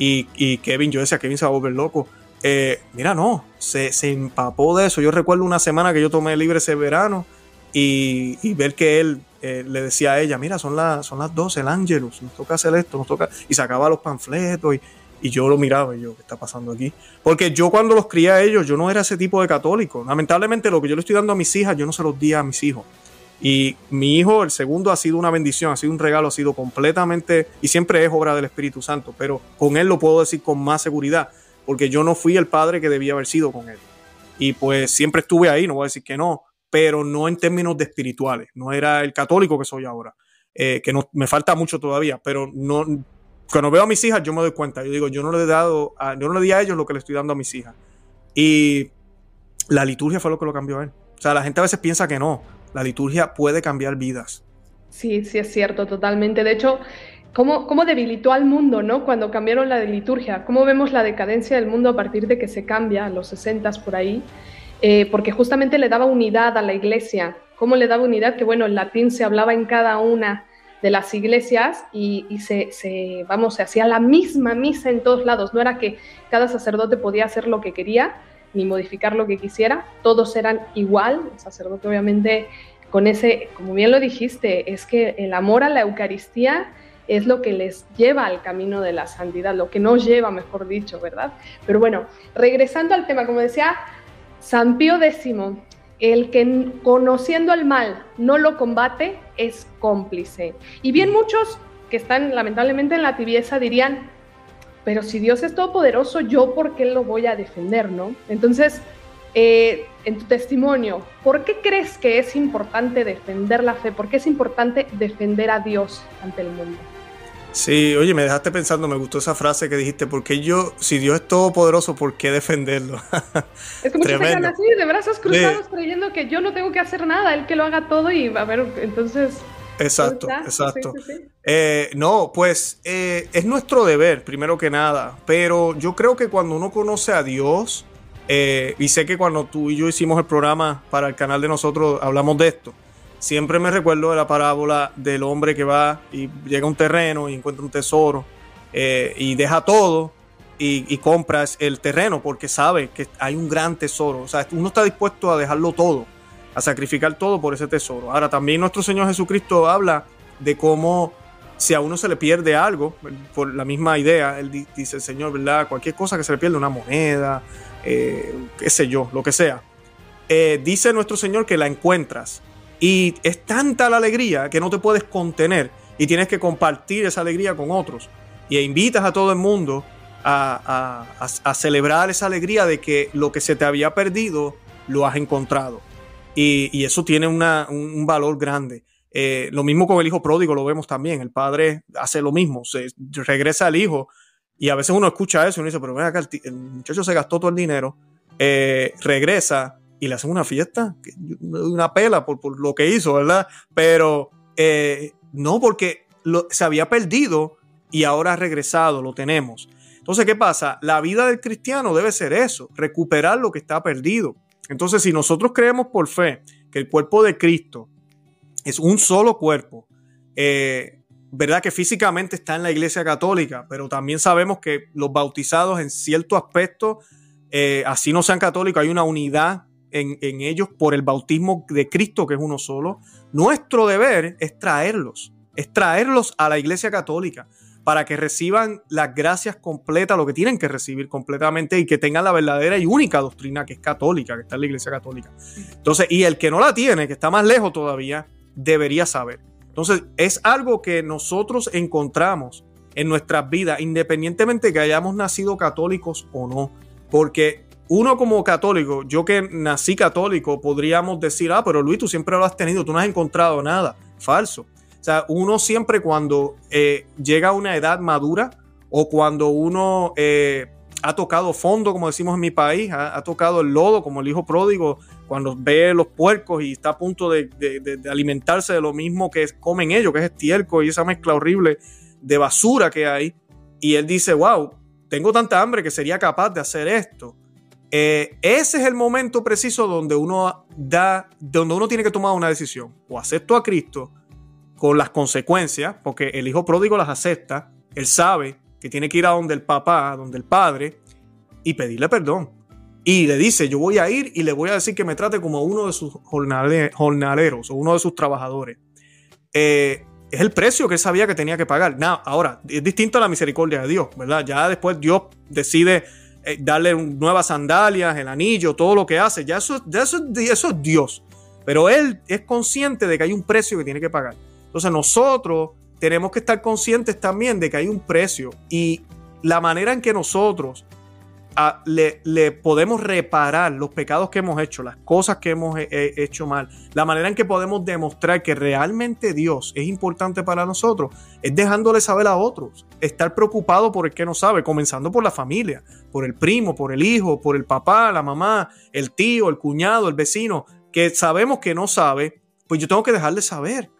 Y, Kevin, yo decía, Kevin se va a volver loco. Eh, mira, no, se, se, empapó de eso. Yo recuerdo una semana que yo tomé libre ese verano y, y ver que él eh, le decía a ella, mira, son, las son las 12, el Ángelus, nos toca hacer esto, nos toca... Y sacaba los panfletos y, y yo lo miraba y yo, ¿qué está pasando aquí? Porque yo cuando los crié a ellos, yo no era ese tipo de católico. Lamentablemente lo que yo le estoy dando a mis hijas, yo no se los di a mis hijos. Y mi hijo, el segundo, ha sido una bendición, ha sido un regalo, ha sido completamente, y siempre es obra del Espíritu Santo, pero con él lo puedo decir con más seguridad, porque yo no fui el padre que debía haber sido con él. Y pues siempre estuve ahí, no voy a decir que no, pero no en términos de espirituales. No era el católico que soy ahora, eh, que no, me falta mucho todavía, pero no, cuando veo a mis hijas yo me doy cuenta. Yo digo, yo no le he dado, yo no le di a ellos lo que le estoy dando a mis hijas. Y la liturgia fue lo que lo cambió a él. O sea, la gente a veces piensa que no. La liturgia puede cambiar vidas. Sí, sí es cierto, totalmente. De hecho, ¿cómo, cómo debilitó al mundo, ¿no? Cuando cambiaron la liturgia. ¿Cómo vemos la decadencia del mundo a partir de que se cambia, a los 60 por ahí? Eh, porque justamente le daba unidad a la iglesia. ¿Cómo le daba unidad? Que bueno, el latín se hablaba en cada una de las iglesias y, se, vamos, se hacía la misma misa en todos lados. No era que cada sacerdote podía hacer lo que quería ni modificar lo que quisiera, todos eran igual. El sacerdote obviamente con ese, como bien lo dijiste, es que el amor a la Eucaristía es lo que les lleva al camino de la santidad, lo que nos lleva, mejor dicho, ¿verdad? Pero bueno, regresando al tema, como decía, San Pío X, el que conociendo el mal no lo combate es cómplice. Y bien muchos que están lamentablemente en la tibieza dirían, pero si Dios es todopoderoso, yo por qué lo voy a defender, ¿no? Entonces, eh, en tu testimonio, ¿por qué crees que es importante defender la fe? ¿Por qué es importante defender a Dios ante el mundo? Sí, oye, me dejaste pensando, me gustó esa frase que dijiste, porque yo, si Dios es todopoderoso, ¿por qué defenderlo? es que muchos se quedan así, de brazos cruzados, creyendo que yo no tengo que hacer nada, él que lo haga todo y a ver, entonces... Exacto, exacto. Eh, no, pues eh, es nuestro deber, primero que nada, pero yo creo que cuando uno conoce a Dios, eh, y sé que cuando tú y yo hicimos el programa para el canal de nosotros, hablamos de esto, Siempre me recuerdo de la parábola del hombre que va y llega a un terreno y encuentra un tesoro eh, y deja todo y, y compra el terreno porque sabe que hay un gran tesoro. O sea, uno está dispuesto a dejarlo todo, a sacrificar todo por ese tesoro. Ahora, también nuestro Señor Jesucristo habla de cómo si a uno se le pierde algo, por la misma idea, él dice el Señor, ¿verdad? Cualquier cosa que se le pierde, una moneda, eh, qué sé yo, lo que sea. Eh, dice nuestro Señor que la encuentras y es tanta la alegría que no te puedes contener y tienes que compartir esa alegría con otros. Y invitas a todo el mundo a, celebrar esa alegría de que lo que se te había perdido lo has encontrado. Y, eso tiene un, valor grande. Eh, lo mismo con el hijo pródigo, lo vemos también. El padre hace lo mismo, se regresa al hijo. Y a veces uno escucha eso y uno dice, pero mira el, muchacho se gastó todo el dinero, eh, regresa y le hacen una fiesta, una pela por, lo que hizo, ¿verdad? Pero eh, no, porque se había perdido y ahora ha regresado, lo tenemos. Entonces, ¿qué pasa? La vida del cristiano debe ser eso, recuperar lo que está perdido. Entonces, si nosotros creemos por fe que el cuerpo de Cristo es un solo cuerpo, eh, verdad que físicamente está en la iglesia católica, pero también sabemos que los bautizados en cierto aspecto, eh, así no sean católicos, hay una unidad en, ellos por el bautismo de Cristo, que es uno solo, nuestro deber es traerlos, es traerlos a la Iglesia Católica para que reciban las gracias completas, lo que tienen que recibir completamente y que tengan la verdadera y única doctrina que es católica, que está en la Iglesia Católica. Entonces, y el que no la tiene, que está más lejos todavía, debería saber. Entonces, es algo que nosotros encontramos en nuestras vidas, independientemente de que hayamos nacido católicos o no. Porque uno como católico, yo que nací católico, podríamos decir, ah, pero Luis, tú siempre lo has tenido, tú no has encontrado nada. Falso. O sea, uno siempre cuando eh, llega a una edad madura o cuando uno eh, ha tocado fondo, como decimos en mi país, ha, tocado el lodo, como el hijo pródigo, cuando ve los puercos y está a punto de, alimentarse de lo mismo que comen ellos, que es estiércol y esa mezcla horrible de basura que hay. Y él dice, wow, tengo tanta hambre que sería capaz de hacer esto. Eh, ese es el momento preciso donde uno da, donde uno tiene que tomar una decisión. O acepto a Cristo con las consecuencias, porque el hijo pródigo las acepta, él sabe que tiene que ir a donde el papá, donde el padre, y pedirle perdón. Y le dice, yo voy a ir y le voy a decir que me trate como uno de sus jornaleros o uno de sus trabajadores. Eh, es el precio que él sabía que tenía que pagar. ahora, es distinto a la misericordia de Dios, ¿verdad? Ya después Dios decide eh, darle nuevas sandalias, el anillo, todo lo que hace. Ya eso, ya eso, eso es Dios. Pero él es consciente de que hay un precio que tiene que pagar. Entonces nosotros tenemos que estar conscientes también de que hay un precio y la manera en que nosotros le, podemos reparar los pecados que hemos hecho, las cosas que hemos hecho mal, la manera en que podemos demostrar que realmente Dios es importante para nosotros, es dejándole saber a otros, estar preocupado por el que no sabe, comenzando por la familia, por el primo, por el hijo, por el papá, la mamá, el tío, el cuñado, el vecino, que sabemos que no sabe, pues yo tengo que dejarle saber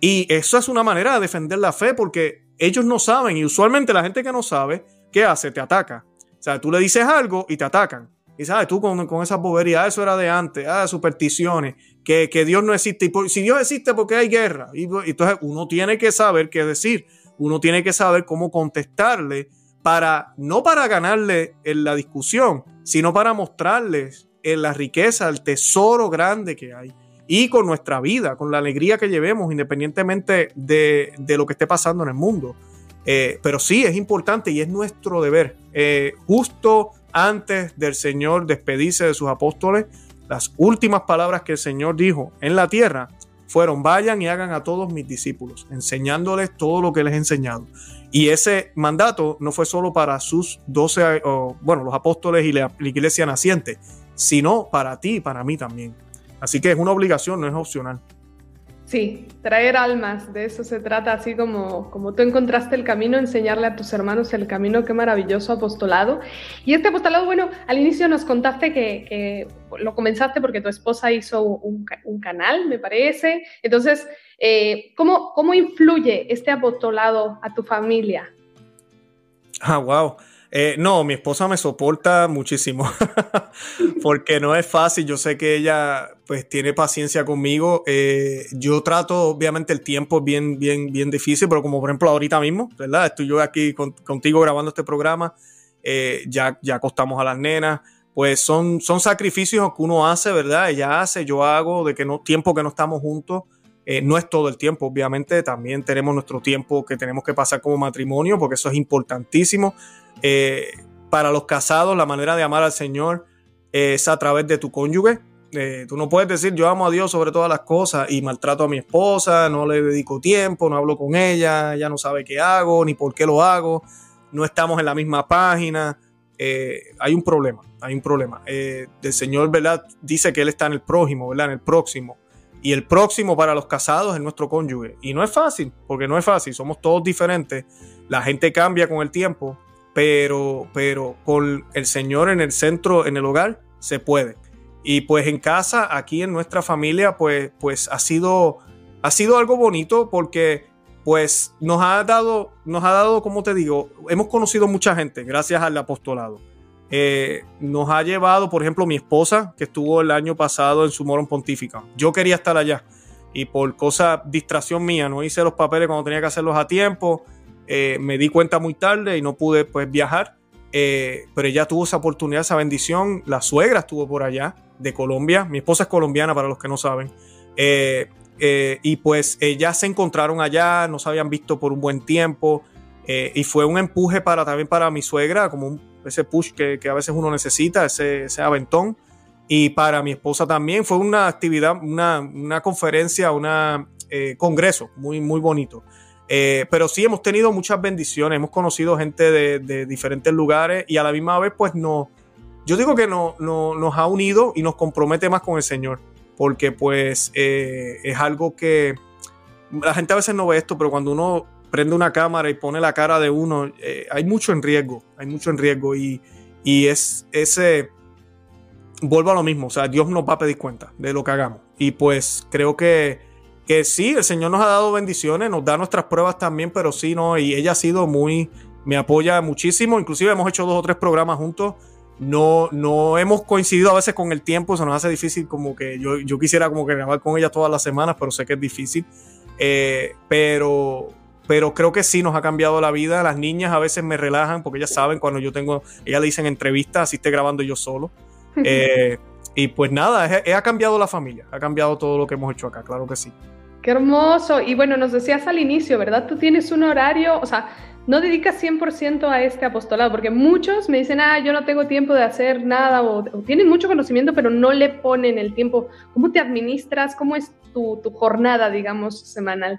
y eso es una manera de defender la fe porque ellos no saben y usualmente la gente que no sabe, ¿qué hace? Te ataca. Sea, tú le dices algo y te atacan. Y sabes, tú con, con esa bobería, ah, eso era de antes, ah, supersticiones, que, Dios no existe. Y si Dios existe, porque hay guerra? Y, entonces uno tiene que saber qué decir, uno tiene que saber cómo contestarle para, no para ganarle en la discusión, sino para mostrarles en la riqueza, el tesoro grande que hay y con nuestra vida, con la alegría que llevemos, independientemente de, lo que esté pasando en el mundo. Eh, pero sí, es importante y es nuestro deber. Eh, justo antes del Señor despedirse de sus apóstoles, las últimas palabras que el Señor dijo en la tierra fueron, vayan y hagan a todos mis discípulos, enseñándoles todo lo que les he enseñado. Y ese mandato no fue solo para sus doce, bueno, los apóstoles y la iglesia naciente, sino para ti y para mí también. Así que es una obligación, no es opcional. Sí, traer almas, de eso se trata, así como, como tú encontraste el camino, enseñarle a tus hermanos el camino, qué maravilloso apostolado. Y este apostolado, bueno, al inicio nos contaste que, lo comenzaste porque tu esposa hizo un, canal, me parece. Entonces, eh, ¿cómo, ¿cómo influye este apostolado a tu familia? Ah, wow. Eh, no, mi esposa me soporta muchísimo porque no es fácil. Yo sé que ella pues tiene paciencia conmigo. Eh, yo trato, obviamente el tiempo es bien, bien, bien difícil, pero como por ejemplo ahorita mismo, ¿verdad? Estoy yo aquí contigo grabando este programa, eh, ya, ya acostamos a las nenas. Pues son, son sacrificios que uno hace, ¿verdad? Ella hace, yo hago, de que no, tiempo que no estamos juntos. no es todo el tiempo, obviamente, también tenemos nuestro tiempo que tenemos que pasar como matrimonio, porque eso es importantísimo. Eh, para los casados, la manera de amar al Señor es a través de tu cónyuge. Eh, tú no puedes decir yo amo a Dios sobre todas las cosas y maltrato a mi esposa, no le dedico tiempo, no hablo con ella, ella no sabe qué hago ni por qué lo hago, no estamos en la misma página. Eh, hay un problema, hay un problema. el Señor. Dice que Él está en el prójimo, ¿verdad? En el próximo. Y el próximo para los casados es nuestro cónyuge. Y no es fácil, porque no es fácil, somos todos diferentes. La gente cambia con el tiempo pero, pero con el Señor en el centro, en el hogar, se puede. Y pues en casa, aquí en nuestra familia, pues, pues ha sido, ha sido algo bonito porque pues nos ha dado, nos ha dado, como te digo, hemos conocido mucha gente gracias al apostolado. Eh, nos ha llevado, por ejemplo, mi esposa, que estuvo el año pasado en su Morón Pontífica. Yo quería estar allá y por cosa, distracción mía, no hice los papeles cuando tenía que hacerlos a tiempo eh, me di cuenta muy tarde y no pude pues viajar, eh, pero ella tuvo esa oportunidad, esa bendición. La suegra estuvo por allá, de Colombia. Mi esposa es colombiana, para los que no saben. Eh, y pues ellas se encontraron allá, no se habían visto por un buen tiempo. y fue un empuje para también para mi suegra, como ese push que, a veces uno necesita, ese, ese aventón. Y para mi esposa también fue una actividad, una, una conferencia, un congreso muy, muy bonito. Eh, pero sí hemos tenido muchas bendiciones, hemos conocido gente de, diferentes lugares y a la misma vez pues no, yo digo que no, nos ha unido y nos compromete más con el Señor, porque pues eh, es algo que la gente a veces no ve esto, pero cuando uno prende una cámara y pone la cara de uno, eh, hay mucho en riesgo, hay mucho en riesgo y, y es ese, vuelvo a lo mismo, o sea, Dios nos va a pedir cuenta de lo que hagamos. Y pues creo que que sí, el Señor nos ha dado bendiciones, nos da nuestras pruebas también, pero sí, no, y ella ha sido muy, me apoya muchísimo, inclusive hemos hecho dos o tres programas juntos, no, no hemos coincidido a veces con el tiempo, se nos hace difícil como que yo, yo quisiera como que grabar con ella todas las semanas, pero sé que es difícil, eh, pero, pero creo que sí nos ha cambiado la vida, las niñas a veces me relajan porque ellas saben cuando yo tengo, ellas le dicen entrevistas, así esté grabando yo solo. Eh, y pues nada, ha cambiado la familia, ha cambiado todo lo que hemos hecho acá, claro que sí. Qué hermoso. Y bueno, nos decías al inicio, ¿verdad? Tú tienes un horario, o sea, no dedicas 100% a este apostolado, porque muchos me dicen, ah, yo no tengo tiempo de hacer nada, o, tienen mucho conocimiento, pero no le ponen el tiempo. ¿Cómo te administras? ¿Cómo es tu, jornada, digamos, semanal?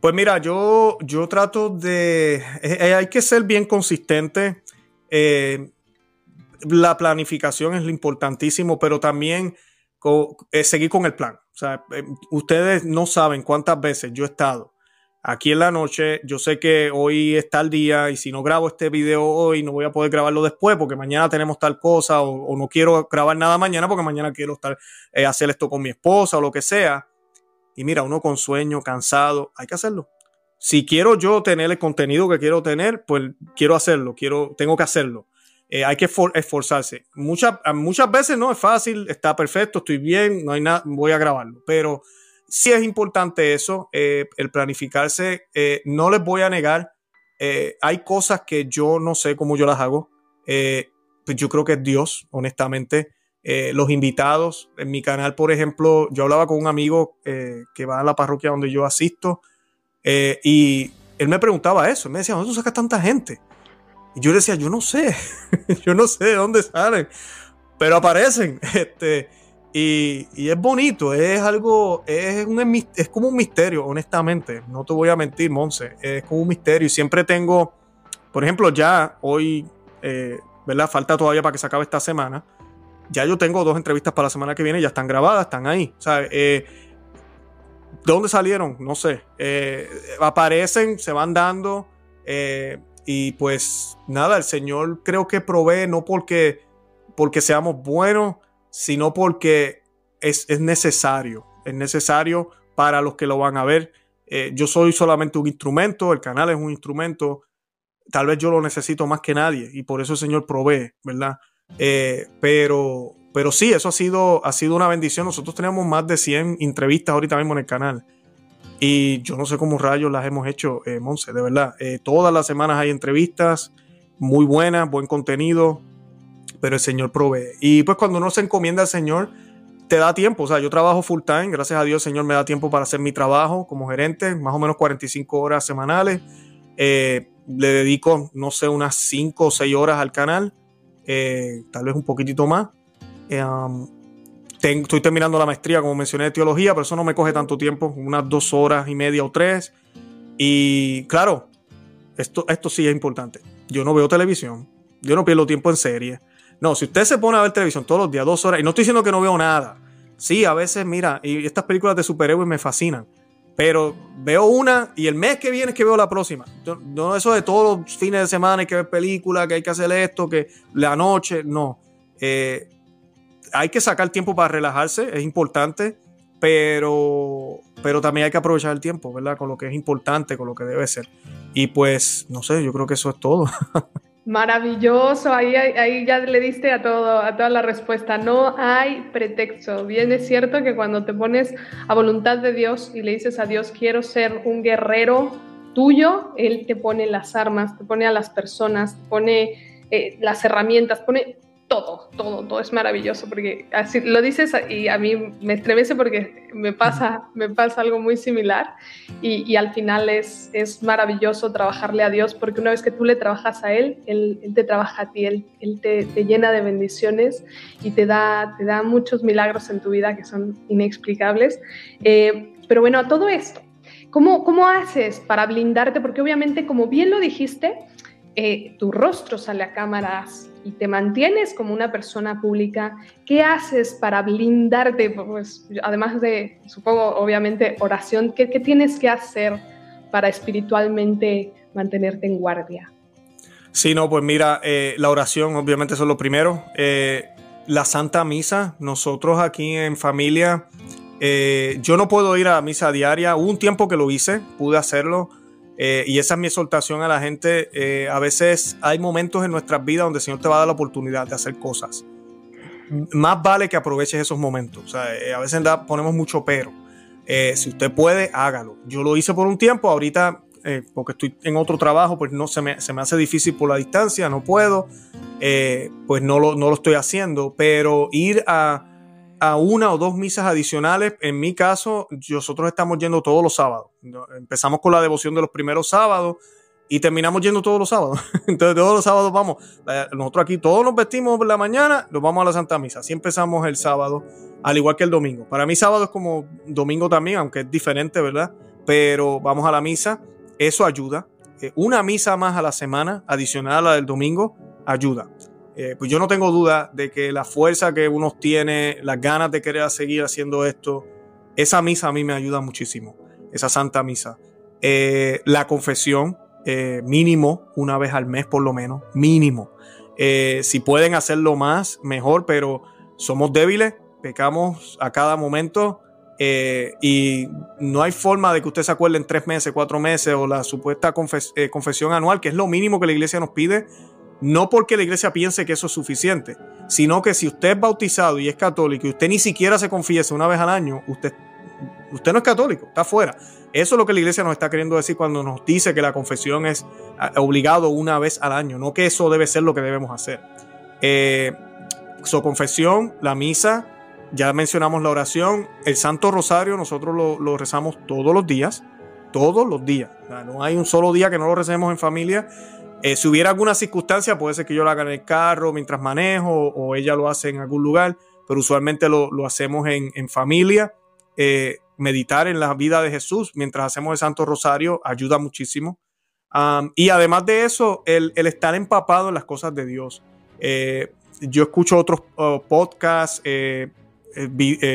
Pues mira, yo, yo trato de, eh, eh, hay que ser bien consistente. Eh, la planificación es lo importantísimo, pero también seguir con el plan. O sea, eh, ustedes no saben cuántas veces yo he estado aquí en la noche. Yo sé que hoy está el día y si no grabo este video hoy no voy a poder grabarlo después porque mañana tenemos tal cosa o, no quiero grabar nada mañana porque mañana quiero estar eh, hacer esto con mi esposa o lo que sea. Y mira, uno con sueño, cansado, hay que hacerlo. Si quiero yo tener el contenido que quiero tener, pues quiero hacerlo, quiero, tengo que hacerlo. Eh, hay que esforzarse. Muchas, muchas veces no es fácil, está perfecto, estoy bien, no hay nada, voy a grabarlo. Pero sí es importante eso, eh, el planificarse. Eh, no les voy a negar, hay cosas que yo no sé cómo yo las hago. pues yo creo que es Dios, honestamente. los invitados en mi canal, por ejemplo, yo hablaba con un amigo que va a la parroquia donde yo asisto y él me preguntaba eso, me decía, ¿dónde tú sacas tanta gente? Y yo decía, yo no sé, yo no sé de dónde salen, pero aparecen. Este, y, es bonito, es algo, es, un, es como un misterio, honestamente. No te voy a mentir, Monse, es como un misterio. Y siempre tengo, por ejemplo, ya hoy, eh, ¿verdad? Falta todavía para que se acabe esta semana. Ya yo tengo dos entrevistas para la semana que viene, ya están grabadas, están ahí. Sea, eh, ¿De dónde salieron? No sé. Eh, aparecen, se van dando. Y pues nada, el Señor creo que provee no porque, porque seamos buenos, sino porque es, necesario. Es necesario para los que lo van a ver. Eh, yo soy solamente un instrumento, el canal es un instrumento. Tal vez yo lo necesito más que nadie y por eso el Señor provee, ¿verdad? Eh, pero, pero sí, eso ha sido, ha sido una bendición. Nosotros tenemos más de 100 entrevistas ahorita mismo en el canal. Y yo no sé cómo rayos las hemos hecho, eh, Monse, de verdad. Eh, todas las semanas hay entrevistas muy buenas, buen contenido, pero el Señor provee. Y pues cuando uno se encomienda al Señor, te da tiempo. O sea, yo trabajo full time, gracias a Dios, el Señor me da tiempo para hacer mi trabajo como gerente, más o menos 45 horas semanales. Eh, le dedico, no sé, unas 5 o 6 horas al canal, eh, tal vez un poquitito más. Um, estoy terminando la maestría, como mencioné, de teología, pero eso no me coge tanto tiempo, unas dos horas y media o tres. Y claro, esto, esto sí es importante. Yo no veo televisión, yo no pierdo tiempo en serie. No, si usted se pone a ver televisión todos los días, dos horas, y no estoy diciendo que no veo nada. Sí, a veces, mira, y estas películas de superhéroes me fascinan. Pero veo una y el mes que viene es que veo la próxima. No eso de todos los fines de semana hay que ver películas, que hay que hacer esto, que la noche, no. Eh, hay que sacar tiempo para relajarse, es importante, pero, pero también hay que aprovechar el tiempo, ¿verdad? Con lo que es importante, con lo que debe ser. Y pues, no sé, yo creo que eso es todo. Maravilloso, ahí, ahí ya le diste a todo, a toda la respuesta. No hay pretexto. Bien es cierto que cuando te pones a voluntad de Dios y le dices a Dios, quiero ser un guerrero tuyo, Él te pone las armas, te pone a las personas, te pone eh, las herramientas, pone todo, todo, todo es maravilloso, porque así lo dices y a mí me estremece porque me pasa, me pasa algo muy similar y, al final es, es maravilloso trabajarle a Dios porque una vez que tú le trabajas a Él, Él, te trabaja a ti, Él, te, llena de bendiciones y te da, te da muchos milagros en tu vida que son inexplicables. Eh, pero bueno, a todo esto, ¿cómo, ¿cómo haces para blindarte? Porque obviamente, como bien lo dijiste, eh, tu rostro sale a cámaras y te mantienes como una persona pública, ¿qué haces para blindarte? Pues además de, supongo, obviamente, oración, ¿qué, tienes que hacer para espiritualmente mantenerte en guardia? Sí, no, pues mira, eh, la oración obviamente eso es lo primero. Eh, la Santa Misa, nosotros aquí en familia, yo no puedo ir a misa diaria. Hubo un tiempo que lo hice, pude hacerlo eh, y esa es mi exhortación a la gente. Eh, a veces hay momentos en nuestras vidas donde el Señor te va a dar la oportunidad de hacer cosas. Más vale que aproveches esos momentos. Eh, a veces ponemos mucho pero. si usted puede, hágalo. Yo lo hice por un tiempo, ahorita porque estoy en otro trabajo, pues no se me, se me hace difícil por la distancia, no puedo, pues no lo, no lo estoy haciendo. Pero ir a a una o dos misas adicionales. En mi caso, nosotros estamos yendo todos los sábados. Empezamos con la devoción de los primeros sábados y terminamos yendo todos los sábados. Entonces, todos los sábados vamos. Nosotros aquí todos nos vestimos por la mañana, nos vamos a la Santa Misa. Así empezamos el sábado, al igual que el domingo. Para mí, sábado es como domingo también, aunque es diferente, ¿verdad? Pero vamos a la misa. Eso ayuda. Eh, una misa más a la semana, adicional a la del domingo, ayuda. Eh, pues yo no tengo duda de que la fuerza que uno tiene, las ganas de querer seguir haciendo esto, esa misa a mí me ayuda muchísimo, esa santa misa. Eh, la confesión, eh, mínimo, una vez al mes por lo menos, mínimo. si pueden hacerlo más, mejor, pero somos débiles, pecamos a cada momento. y no hay forma de que usted se acuerde en tres meses, cuatro meses o la supuesta confesión anual, que es lo mínimo que la iglesia nos pide no porque la iglesia piense que eso es suficiente, sino que si usted es bautizado y es católico y usted ni siquiera se confiese una vez al año, usted, usted no es católico, está fuera. Eso es lo que la iglesia nos está queriendo decir cuando nos dice que la confesión es ah, obligado una vez al año, no que eso debe ser lo que debemos hacer. Eh, su confesión, la misa, ya mencionamos la oración, el Santo Rosario, nosotros lo, lo rezamos todos los días, todos los días. no hay un solo día que no lo recemos en familia eh, si hubiera alguna circunstancia, puede ser que yo lo haga en el carro mientras manejo o ella lo hace en algún lugar, pero usualmente lo, hacemos en, familia. Eh, meditar en la vida de Jesús mientras hacemos el Santo Rosario ayuda muchísimo. y además de eso, el, estar empapado en las cosas de Dios. Eh, yo escucho otros podcasts,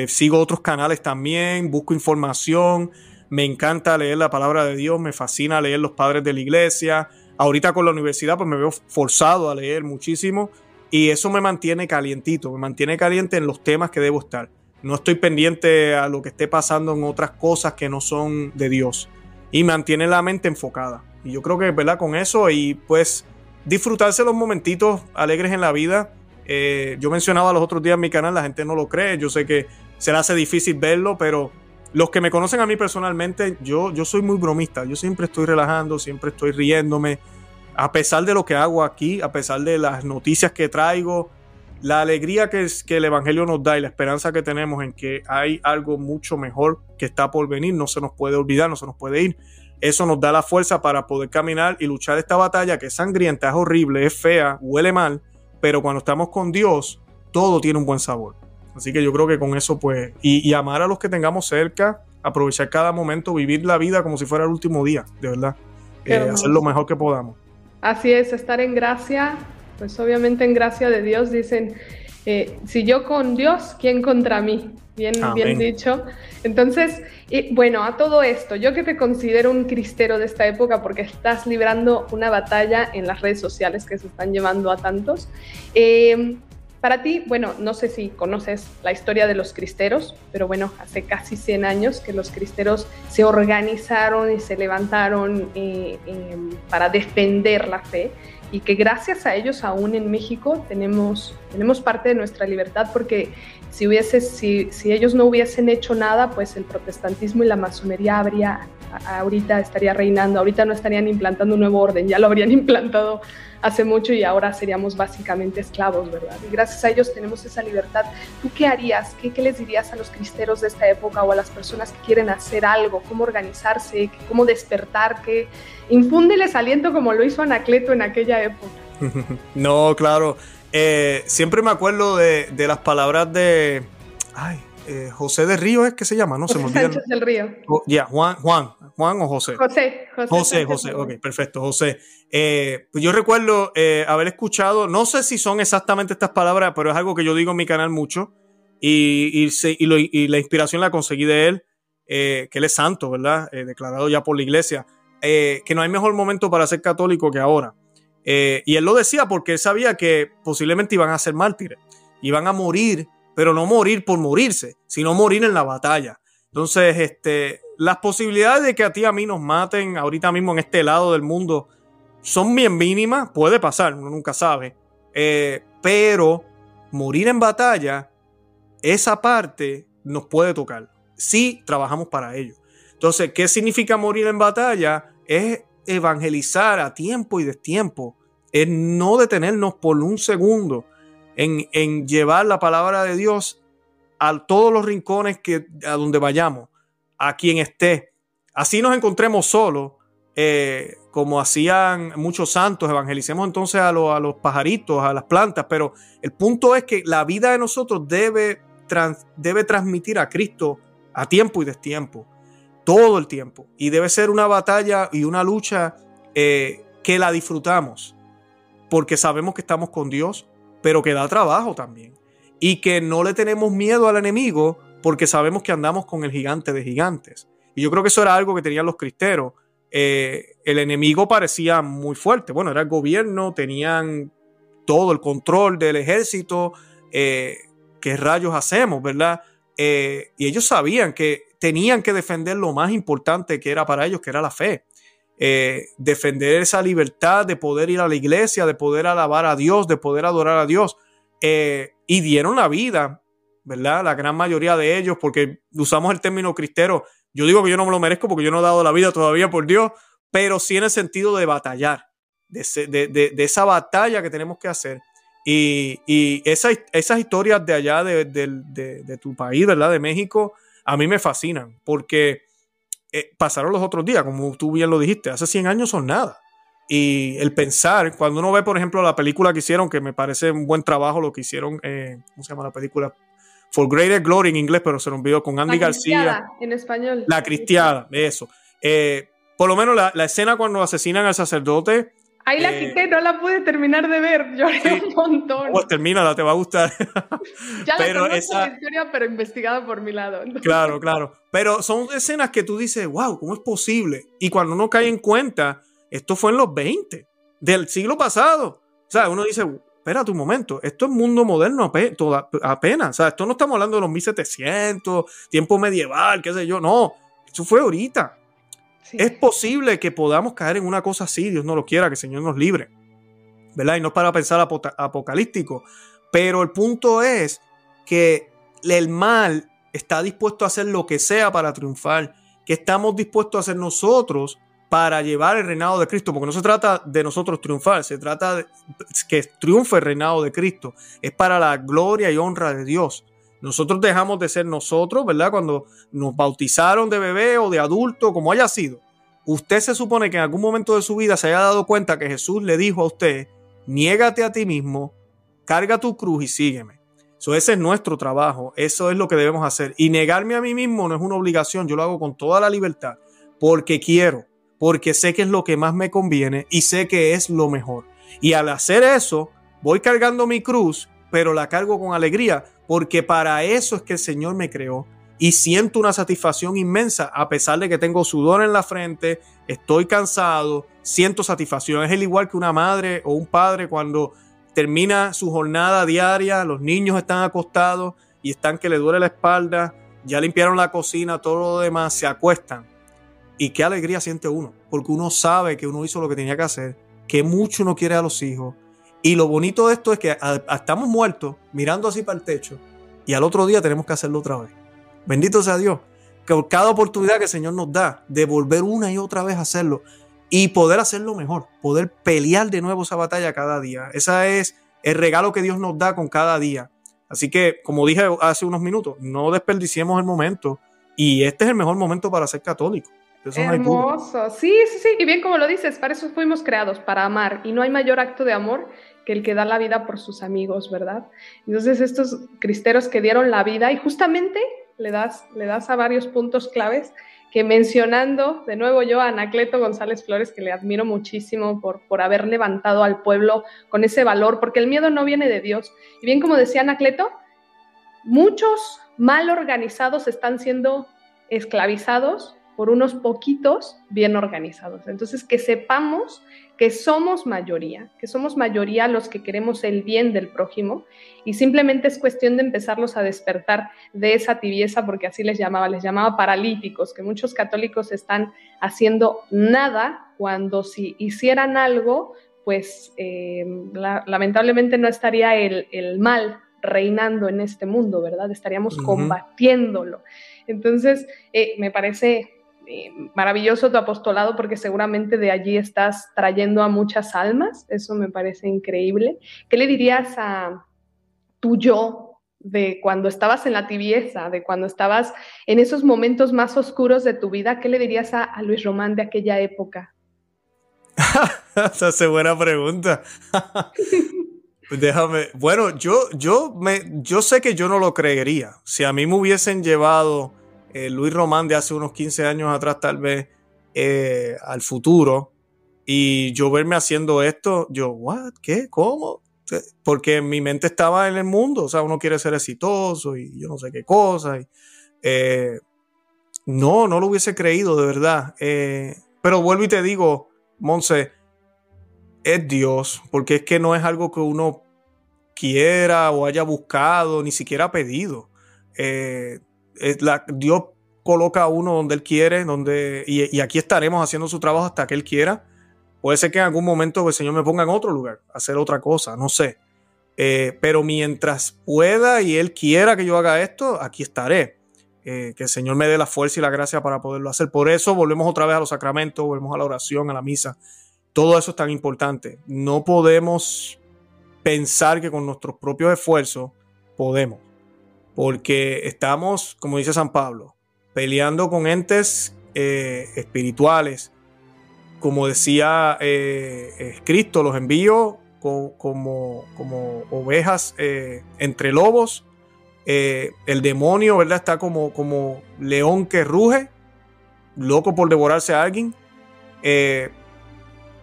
sigo otros canales también, busco información, me encanta leer la palabra de Dios, me fascina leer los padres de la iglesia, Ahorita con la universidad pues me veo forzado a leer muchísimo y eso me mantiene calientito, me mantiene caliente en los temas que debo estar. No estoy pendiente a lo que esté pasando en otras cosas que no son de Dios y mantiene la mente enfocada. Y yo creo que, ¿verdad? Con eso y pues disfrutarse los momentitos alegres en la vida. Eh, yo mencionaba los otros días en mi canal, la gente no lo cree, yo sé que se le hace difícil verlo, pero los que me conocen a mí personalmente, yo, yo soy muy bromista. Yo siempre estoy relajando, siempre estoy riéndome. A pesar de lo que hago aquí, a pesar de las noticias que traigo, la alegría que, es, que el Evangelio nos da y la esperanza que tenemos en que hay algo mucho mejor que está por venir, no se nos puede olvidar, no se nos puede ir. Eso nos da la fuerza para poder caminar y luchar esta batalla que es sangrienta, es horrible, es fea, huele mal, pero cuando estamos con Dios, todo tiene un buen sabor. Así que yo creo que con eso, pues, y, amar a los que tengamos cerca, aprovechar cada momento, vivir la vida como si fuera el último día, de verdad. Eh, hacer lo mejor que podamos. Así es, estar en gracia, pues obviamente en gracia de Dios dicen, eh, si yo con Dios, ¿quién contra mí? Bien, bien dicho. Entonces, bueno, a todo esto, yo que te considero un cristero de esta época porque estás librando una batalla en las redes sociales que se están llevando a tantos, eh, para ti, bueno, no sé si conoces la historia de los cristeros, pero bueno, hace casi 100 años que los cristeros se organizaron y se levantaron eh, em, para defender la fe y que gracias a ellos aún en México tenemos, tenemos parte de nuestra libertad porque si, si, si ellos no hubiesen hecho nada, pues el protestantismo y la masonería habría, ahorita estaría reinando, ahorita no estarían implantando un nuevo orden, ya lo habrían implantado hace mucho y ahora seríamos básicamente esclavos, ¿verdad? Y gracias a ellos tenemos esa libertad. ¿Tú qué harías? ¿Qué, qué les dirías a los cristeros de esta época o a las personas que quieren hacer algo? ¿Cómo organizarse? ¿Cómo despertar? ¿Qué? Infúndeles aliento como lo hizo Anacleto en aquella época. no, claro. Eh, siempre me acuerdo de, de, las palabras de... Ay, eh, José de Río es que se llama, ¿no? se me olvida. Sánchez del Río. ya, Juan, Juan, Juan o José. José, José. José, José, ok, perfecto, José. Eh, pues yo recuerdo eh, haber escuchado, no sé si son exactamente estas palabras, pero es algo que yo digo en mi canal mucho y, y, la inspiración la conseguí de él, que él es santo, ¿verdad? declarado ya por la iglesia, que no hay mejor momento para ser católico que ahora. y él lo decía porque él sabía que posiblemente iban a ser mártires, iban a morir pero no morir por morirse, sino morir en la batalla. Entonces, este, las posibilidades de que a ti a mí nos maten ahorita mismo en este lado del mundo son bien mínimas, puede pasar, uno nunca sabe, eh, pero morir en batalla, esa parte nos puede tocar si trabajamos para ello. Entonces, ¿qué significa morir en batalla? Es evangelizar a tiempo y destiempo, es no detenernos por un segundo en, llevar la palabra de Dios a todos los rincones que, a donde vayamos, a quien esté. Así nos encontremos solos, eh, como hacían muchos santos, evangelicemos entonces a, a, los pajaritos, a las plantas, pero el punto es que la vida de nosotros debe, debe transmitir a Cristo a tiempo y destiempo, todo el tiempo, y debe ser una batalla y una lucha eh, que la disfrutamos, porque sabemos que estamos con Dios, pero que da trabajo también. Y que no le tenemos miedo al enemigo porque sabemos que andamos con el gigante de gigantes. Y yo creo que eso era algo que tenían los cristeros. Eh, el enemigo parecía muy fuerte. Bueno, era el gobierno, tenían todo el control del ejército. Eh, ¿Qué rayos hacemos, verdad? Eh, y ellos sabían que tenían que defender lo más importante que era para ellos, que era la fe. Eh, defender esa libertad de poder ir a la iglesia, de poder alabar a Dios, de poder adorar a Dios. Eh, y dieron la vida, ¿verdad? La gran mayoría de ellos, porque usamos el término cristero. Yo digo que yo no me lo merezco porque yo no he dado la vida todavía por Dios, pero sí en el sentido de batallar, de, esa batalla que tenemos que hacer. Y, y esas historias de allá de, tu país, ¿verdad? De México, a mí me fascinan, porque eh, pasaron los otros días, como tú bien lo dijiste, hace 100 años son nada. Y el pensar, cuando uno ve, por ejemplo, la película que hicieron, que me parece un buen trabajo lo que hicieron, eh, ¿cómo se llama la película? For Greater Glory en inglés, pero se lo olvidó con Andy García. En español. La Cristiada, eso. Eh, por lo menos la, la, escena cuando asesinan al sacerdote, Ahí la eh, quité, no la pude terminar de ver, lloré un montón. Pues termínala, te va a gustar. ya pero la esa... la historia, pero investigada por mi lado. Claro, claro. Pero son escenas que tú dices, wow, ¿cómo es posible? Y cuando uno cae en cuenta, esto fue en los 20 del siglo pasado. O sea, uno dice, espérate un momento, esto es mundo moderno apenas. O sea, esto no estamos hablando de los 1700, tiempo medieval, qué sé yo. No, eso fue ahorita. Es posible que podamos caer en una cosa así, Dios no lo quiera, que el Señor nos libre. ¿Verdad? Y no es para pensar apocalíptico. Pero el punto es que el mal está dispuesto a hacer lo que sea para triunfar. Que estamos dispuestos a hacer nosotros para llevar el reinado de Cristo. Porque no se trata de nosotros triunfar, se trata de que triunfe el reinado de Cristo. Es para la gloria y honra de Dios. Nosotros dejamos de ser nosotros, ¿verdad? Cuando nos bautizaron de bebé o de adulto, como haya sido. Usted se supone que en algún momento de su vida se haya dado cuenta que Jesús le dijo a usted, niégate a ti mismo, carga tu cruz y sígueme. Eso ese es nuestro trabajo, eso es lo que debemos hacer. Y negarme a mí mismo no es una obligación, yo lo hago con toda la libertad, porque quiero, porque sé que es lo que más me conviene y sé que es lo mejor. Y al hacer eso, voy cargando mi cruz, pero la cargo con alegría, porque para eso es que el Señor me creó. Y siento una satisfacción inmensa, a pesar de que tengo sudor en la frente, estoy cansado, siento satisfacción. Es el igual que una madre o un padre cuando termina su jornada diaria, los niños están acostados y están que le duele la espalda, ya limpiaron la cocina, todo lo demás, se acuestan. Y qué alegría siente uno, porque uno sabe que uno hizo lo que tenía que hacer, que mucho uno quiere a los hijos, y lo bonito de esto es que estamos muertos mirando así para el techo y al otro día tenemos que hacerlo otra vez. Bendito sea Dios. Que cada oportunidad que el Señor nos da de volver una y otra vez a hacerlo y poder hacerlo mejor, poder pelear de nuevo esa batalla cada día. Ese es el regalo que Dios nos da con cada día. Así que, como dije hace unos minutos, no desperdiciemos el momento y este es el mejor momento para ser católico. Hermoso, sí, sí, sí, y bien como lo dices, para eso fuimos creados, para amar, y no hay mayor acto de amor que el que da la vida por sus amigos, ¿verdad? Entonces estos cristeros que dieron la vida, y justamente le das, le das a varios puntos claves, que mencionando de nuevo yo a Anacleto González Flores, que le admiro muchísimo por, por haber levantado al pueblo con ese valor, porque el miedo no viene de Dios. Y bien como decía Anacleto, muchos mal organizados están siendo esclavizados por unos poquitos bien organizados. Entonces, que sepamos que somos mayoría, que somos mayoría los que queremos el bien del prójimo y simplemente es cuestión de empezarlos a despertar de esa tibieza, porque así les llamaba, les llamaba paralíticos, que muchos católicos están haciendo nada cuando si hicieran algo, pues eh, lamentablemente no estaría el, mal reinando en este mundo, ¿verdad? Estaríamos combatiéndolo. Entonces, eh, me parece eh, maravilloso tu apostolado porque seguramente de allí estás trayendo a muchas almas, eso me parece increíble. ¿Qué le dirías a tu yo de cuando estabas en la tibieza, de cuando estabas en esos momentos más oscuros de tu vida? ¿Qué le dirías a, Luis Román de aquella época? Esa es buena pregunta. Pues déjame, bueno, yo, yo, me, yo sé que yo no lo creería. Si a mí me hubiesen llevado eh, Luis Román de hace unos 15 años atrás, tal vez, eh, al futuro, y yo verme haciendo esto, yo, ¿what? ¿Qué? ¿Cómo? Porque mi mente estaba en el mundo, o sea, uno quiere ser exitoso y yo no sé qué cosa. Eh, no, no lo hubiese creído, de verdad. pero vuelvo y te digo, Monse, es Dios, porque es que no es algo que uno quiera o haya buscado, ni siquiera pedido. La, Dios coloca a uno donde Él quiere, donde, y, aquí estaremos haciendo su trabajo hasta que Él quiera. Puede ser que en algún momento el Señor me ponga en otro lugar, hacer otra cosa, no sé. Eh, pero mientras pueda y Él quiera que yo haga esto, aquí estaré. Eh, que el Señor me dé la fuerza y la gracia para poderlo hacer. Por eso volvemos otra vez a los sacramentos, volvemos a la oración, a la misa. Todo eso es tan importante. No podemos pensar que con nuestros propios esfuerzos podemos porque estamos, como dice San Pablo, peleando con entes eh, espirituales. Como decía eh, Cristo, los envío como, como, ovejas eh, entre lobos. el demonio, ¿verdad? Está como, como león que ruge, loco por devorarse a alguien.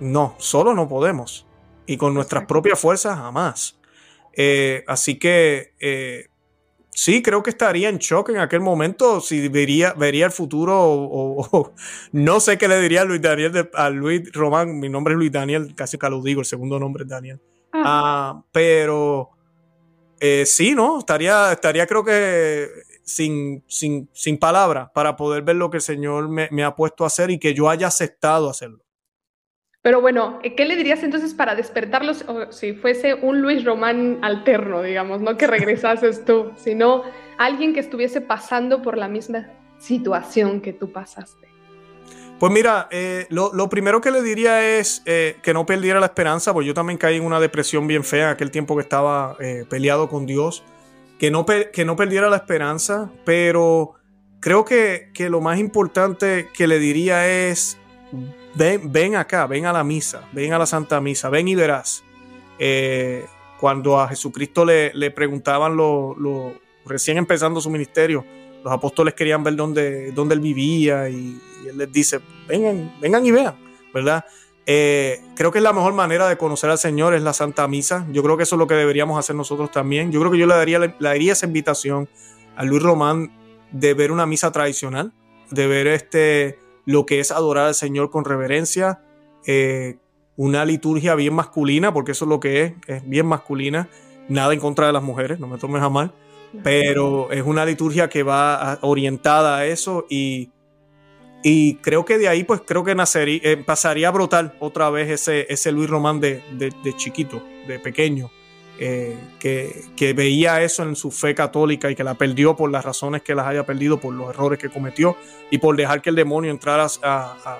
no, solo no podemos. Y con nuestras propias fuerzas jamás. así que sí, creo que estaría en shock en aquel momento si vería, vería el futuro o, no sé qué le diría a Luis Daniel, a Luis Román, mi nombre es Luis Daniel, casi que lo digo, el segundo nombre es Daniel. Ah. Ah, pero eh, sí, ¿no? Estaría, estaría creo que sin, sin, sin palabras para poder ver lo que el Señor me, me ha puesto a hacer y que yo haya aceptado hacerlo. Pero bueno, ¿qué le dirías entonces para despertarlos si fuese un Luis Román alterno, digamos, no que regresases tú, sino alguien que estuviese pasando por la misma situación que tú pasaste? Pues mira, eh, lo, primero que le diría es eh, que no perdiera la esperanza, porque yo también caí en una depresión bien fea aquel tiempo que estaba eh, peleado con Dios, que no, que no perdiera la esperanza, pero creo que, que lo más importante que le diría es ven, acá, ven a la misa, ven a la Santa Misa, ven y verás. Eh, cuando a Jesucristo le, preguntaban lo, recién empezando su ministerio, los apóstoles querían ver dónde, dónde él vivía y, él les dice, vengan, vengan y vean, ¿verdad? Eh, creo que es la mejor manera de conocer al Señor es la Santa Misa. Yo creo que eso es lo que deberíamos hacer nosotros también. Yo creo que yo le daría, le daría esa invitación a Luis Román de ver una misa tradicional, de ver este, lo que es adorar al Señor con reverencia, eh, una liturgia bien masculina, porque eso es lo que es, es bien masculina, nada en contra de las mujeres, no me tomes a mal, pero es una liturgia que va orientada a eso y, y creo que de ahí pues creo que nacería, eh, pasaría a brotar otra vez ese, ese Luis Román de, de chiquito, de pequeño. Eh, que, veía eso en su fe católica y que la perdió por las razones que las haya perdido, por los errores que cometió y por dejar que el demonio entrara a,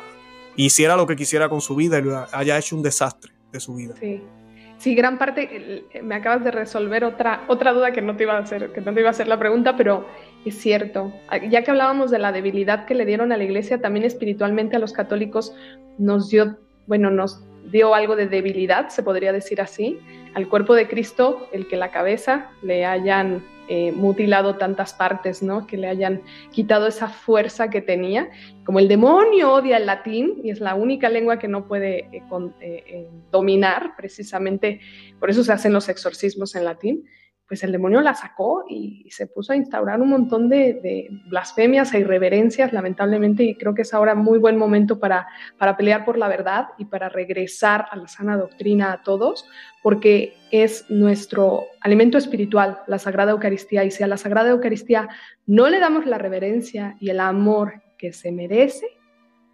hiciera lo que quisiera con su vida y haya hecho un desastre de su vida. Sí. sí, gran parte, me acabas de resolver otra, otra duda que no, te iba a hacer, que no iba a hacer la pregunta, pero es cierto. Ya que hablábamos de la debilidad que le dieron a la iglesia, también espiritualmente a los católicos nos dio, bueno, nos dio algo de debilidad, se podría decir así, al cuerpo de Cristo, el que la cabeza le hayan eh, mutilado tantas partes, ¿no? Que le hayan quitado esa fuerza que tenía. Como el demonio odia el latín y es la única lengua que no puede eh, eh, dominar, precisamente por eso se hacen los exorcismos en latín, pues el demonio la sacó y se puso a instaurar un montón de, blasfemias e irreverencias, lamentablemente, y creo que es ahora muy buen momento para, para pelear por la verdad y para regresar a la sana doctrina a todos, porque es nuestro alimento espiritual, la Sagrada Eucaristía, y si a la Sagrada Eucaristía no le damos la reverencia y el amor que se merece,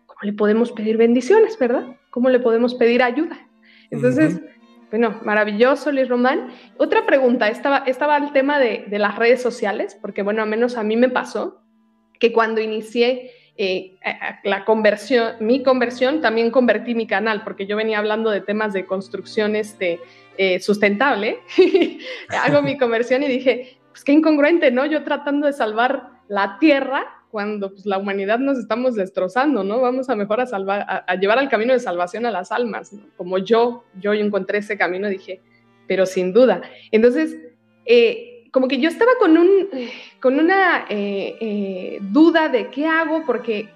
¿cómo le podemos pedir bendiciones, verdad? ¿Cómo le podemos pedir ayuda? Entonces, bueno, maravilloso, Luis Román. Otra pregunta, estaba, estaba el tema de, las redes sociales, porque bueno, al menos a mí me pasó que cuando inicié eh, la conversión, mi conversión, también convertí mi canal, porque yo venía hablando de temas de construcción este, eh, sustentable. Hago mi conversión y dije, pues qué incongruente, ¿no? Yo tratando de salvar la tierra cuando pues, la humanidad nos estamos destrozando, ¿no? Vamos a mejor a, llevar al camino de salvación a las almas, ¿no? Como yo, yo encontré ese camino, dije, pero sin duda. Entonces, eh, como que yo estaba con, un, con una eh, eh, duda de qué hago, porque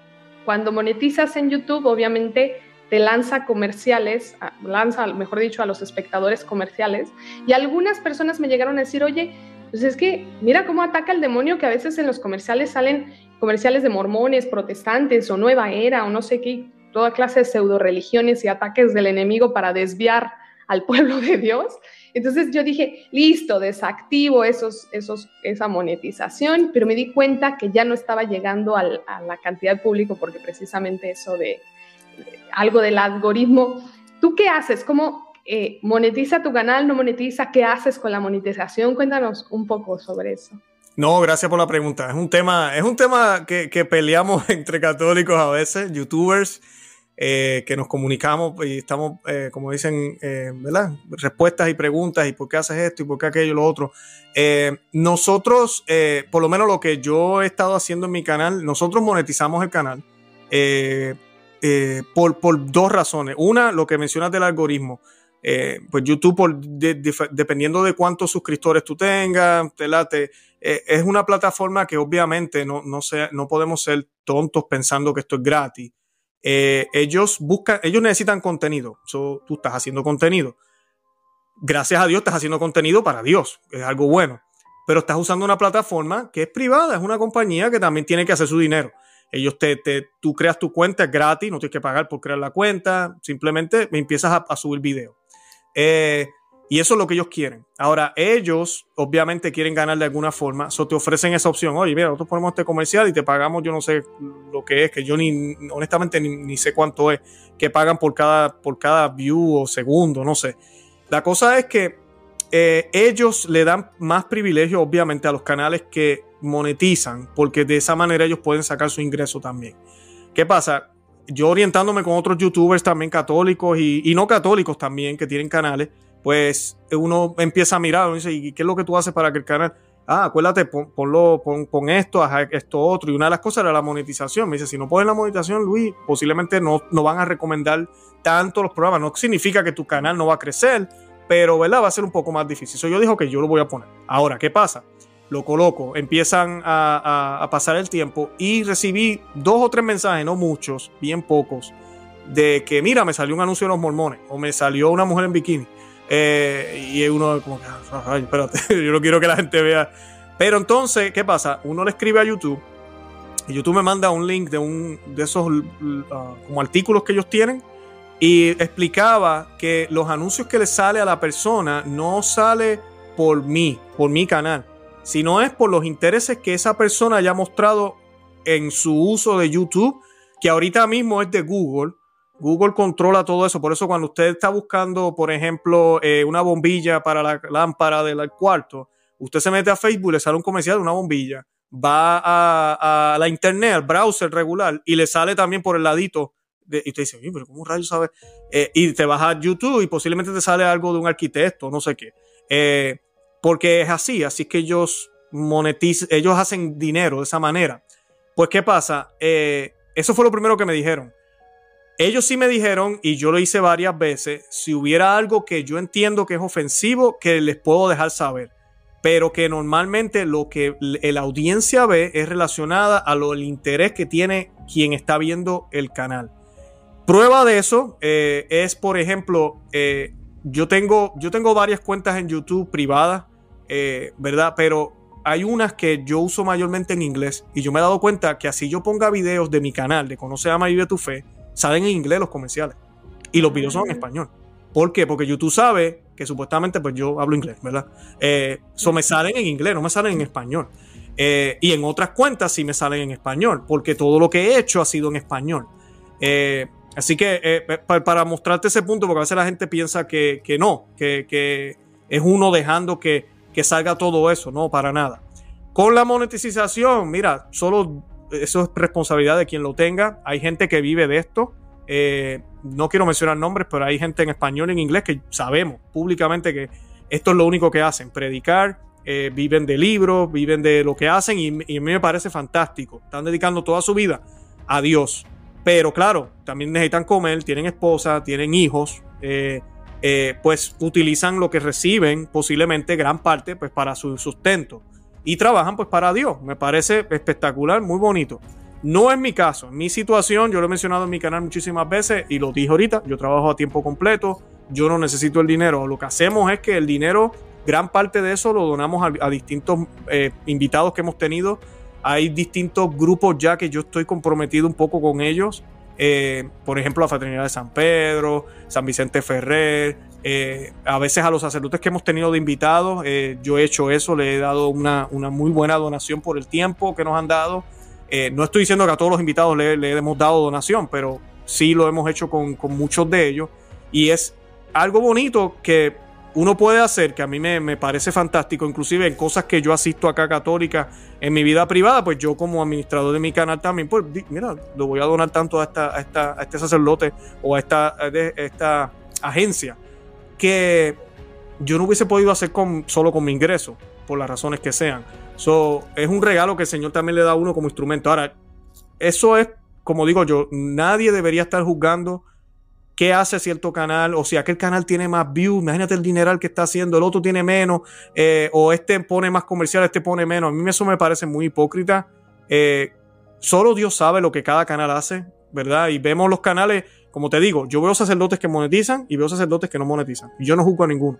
cuando monetizas en YouTube, obviamente te lanza comerciales, lanza, mejor dicho, a los espectadores comerciales, y algunas personas me llegaron a decir, oye, pues es que mira cómo ataca el demonio que a veces en los comerciales salen comerciales de mormones, protestantes o nueva era o no sé qué, toda clase de pseudo religiones y ataques del enemigo para desviar al pueblo de Dios. Entonces yo dije, listo, desactivo esos, esos, esa monetización, pero me di cuenta que ya no estaba llegando a la cantidad de público porque precisamente eso de, algo del algoritmo. ¿Tú qué haces? ¿Cómo eh, monetiza tu canal? ¿No monetiza? ¿Qué haces con la monetización? Cuéntanos un poco sobre eso. No, gracias por la pregunta. Es un tema, es un tema que, peleamos entre católicos a veces, youtubers, eh, que nos comunicamos y estamos, eh, como dicen, eh, ¿verdad? Respuestas y preguntas y por qué haces esto y por qué aquello y lo otro. nosotros, por lo menos lo que yo he estado haciendo en mi canal, nosotros monetizamos el canal por, por dos razones. Una, lo que mencionas del algoritmo. Eh, pues YouTube, dependiendo de cuántos suscriptores tú tengas, te late, eh, es una plataforma que obviamente no, no, no podemos ser tontos pensando que esto es gratis. Eh, ellos buscan, ellos necesitan contenido. tú estás haciendo contenido. Gracias a Dios estás haciendo contenido para Dios, es algo bueno. Pero estás usando una plataforma que es privada, es una compañía que también tiene que hacer su dinero. Ellos te, te tú creas tu cuenta, es gratis, no tienes que pagar por crear la cuenta, simplemente empiezas a, subir video. Eh, y eso es lo que ellos quieren. Ahora, ellos obviamente quieren ganar de alguna forma, so te ofrecen esa opción. Oye, mira, nosotros ponemos este comercial y te pagamos, yo no sé lo que es, que yo ni, honestamente ni, sé cuánto es, que pagan por cada, por cada view o segundo, no sé. La cosa es que eh, ellos le dan más privilegio, obviamente, a los canales que monetizan, porque de esa manera ellos pueden sacar su ingreso también. ¿Qué pasa? Yo orientándome con otros youtubers también católicos y, no católicos también que tienen canales, pues uno empieza a mirar, dice, ¿y qué es lo que tú haces para que el canal? Ah, acuérdate, pon, ponlo, pon, esto, haz esto otro. Y una de las cosas era la monetización. Me dice, si no pones la monetización, Luis, posiblemente no, no van a recomendar tanto los programas. No significa que tu canal no va a crecer, pero ¿verdad? va a ser un poco más difícil. Eso yo dijo que yo lo voy a poner. Ahora, ¿qué pasa? Lo coloco, empiezan a, pasar el tiempo y recibí dos o tres mensajes, no muchos, bien pocos, de que mira, me salió un anuncio de los mormones o me salió una mujer en bikini. Eh, y uno como que, ay, espérate, yo no quiero que la gente vea. Pero entonces, ¿qué pasa? Uno le escribe a YouTube y YouTube me manda un link de un de esos uh, como artículos que ellos tienen y explicaba que los anuncios que le sale a la persona no sale por mí, por mi canal sino es por los intereses que esa persona haya mostrado en su uso de YouTube, que ahorita mismo es de Google. Google controla todo eso, por eso cuando usted está buscando, por ejemplo, eh, una bombilla para la lámpara del cuarto, usted se mete a Facebook, le sale un comercial de una bombilla, va a, la internet, al browser regular, y le sale también por el ladito y te dice, pero ¿cómo rayos sabes? Eh, y te vas a YouTube y posiblemente te sale algo de un arquitecto, no sé qué. Eh, porque es así, así que ellos monetizan, ellos hacen dinero de esa manera. Pues, ¿qué pasa? Eh, eso fue lo primero que me dijeron. Ellos sí me dijeron, y yo lo hice varias veces, si hubiera algo que yo entiendo que es ofensivo, que les puedo dejar saber. Pero que normalmente lo que la audiencia ve es relacionada a lo, el interés que tiene quien está viendo el canal. Prueba de eso eh, es, por ejemplo, eh, yo, tengo, yo tengo varias cuentas en YouTube privadas, eh, ¿verdad? Pero hay unas que yo uso mayormente en inglés y yo me he dado cuenta que así yo ponga videos de mi canal de Conoce, Ama y Vive tu Fe, salen en inglés los comerciales y los videos son en español. ¿Por qué? Porque YouTube sabe que supuestamente pues yo hablo inglés, ¿verdad? Eso me salen en inglés, no me salen en español. y en otras cuentas sí me salen en español, porque todo lo que he hecho ha sido en español. Eh, Así que eh, para, mostrarte ese punto, porque a veces la gente piensa que, no, que, es uno dejando que, salga todo eso, no, para nada. Con la monetización, mira, solo eso es responsabilidad de quien lo tenga. Hay gente que vive de esto. Eh, no quiero mencionar nombres, pero hay gente en español y en inglés que sabemos públicamente que esto es lo único que hacen, predicar, eh, viven de libros, viven de lo que hacen y, y, a mí me parece fantástico. Están dedicando toda su vida a Dios. Pero claro, también necesitan comer, tienen esposa, tienen hijos, eh, eh, pues utilizan lo que reciben, posiblemente gran parte, pues para su sustento. Y trabajan pues para Dios. Me parece espectacular, muy bonito. No es mi caso, mi situación, yo lo he mencionado en mi canal muchísimas veces y lo dije ahorita, yo trabajo a tiempo completo, yo no necesito el dinero. Lo que hacemos es que el dinero, gran parte de eso lo donamos a, distintos eh, invitados que hemos tenido hay distintos grupos ya que yo estoy comprometido un poco con ellos. Eh, por ejemplo, la Fraternidad de San Pedro, San Vicente Ferrer, eh, a veces a los sacerdotes que hemos tenido de invitados, eh, yo he hecho eso, le he dado una, muy buena donación por el tiempo que nos han dado. no estoy diciendo que a todos los invitados le, hemos dado donación, pero sí lo hemos hecho con, con muchos de ellos. Y es algo bonito que uno puede hacer, que a mí me, parece fantástico, inclusive en cosas que yo asisto acá católica en mi vida privada, pues yo como administrador de mi canal también, pues mira, lo voy a donar tanto a, esta, a, esta, este sacerdote o a esta, esta agencia, que yo no hubiese podido hacer con, solo con mi ingreso, por las razones que sean. So, es un regalo que el Señor también le da a uno como instrumento. Ahora, eso es, como digo yo, nadie debería estar juzgando qué hace cierto canal, o si aquel canal tiene más views, imagínate el dineral que está haciendo, el otro tiene menos, eh, o este pone más comercial, este pone menos. A mí eso me parece muy hipócrita. Eh, solo Dios sabe lo que cada canal hace, ¿verdad? Y vemos los canales, como te digo, yo veo sacerdotes que monetizan y veo sacerdotes que no monetizan. Y yo no juzgo a ninguno.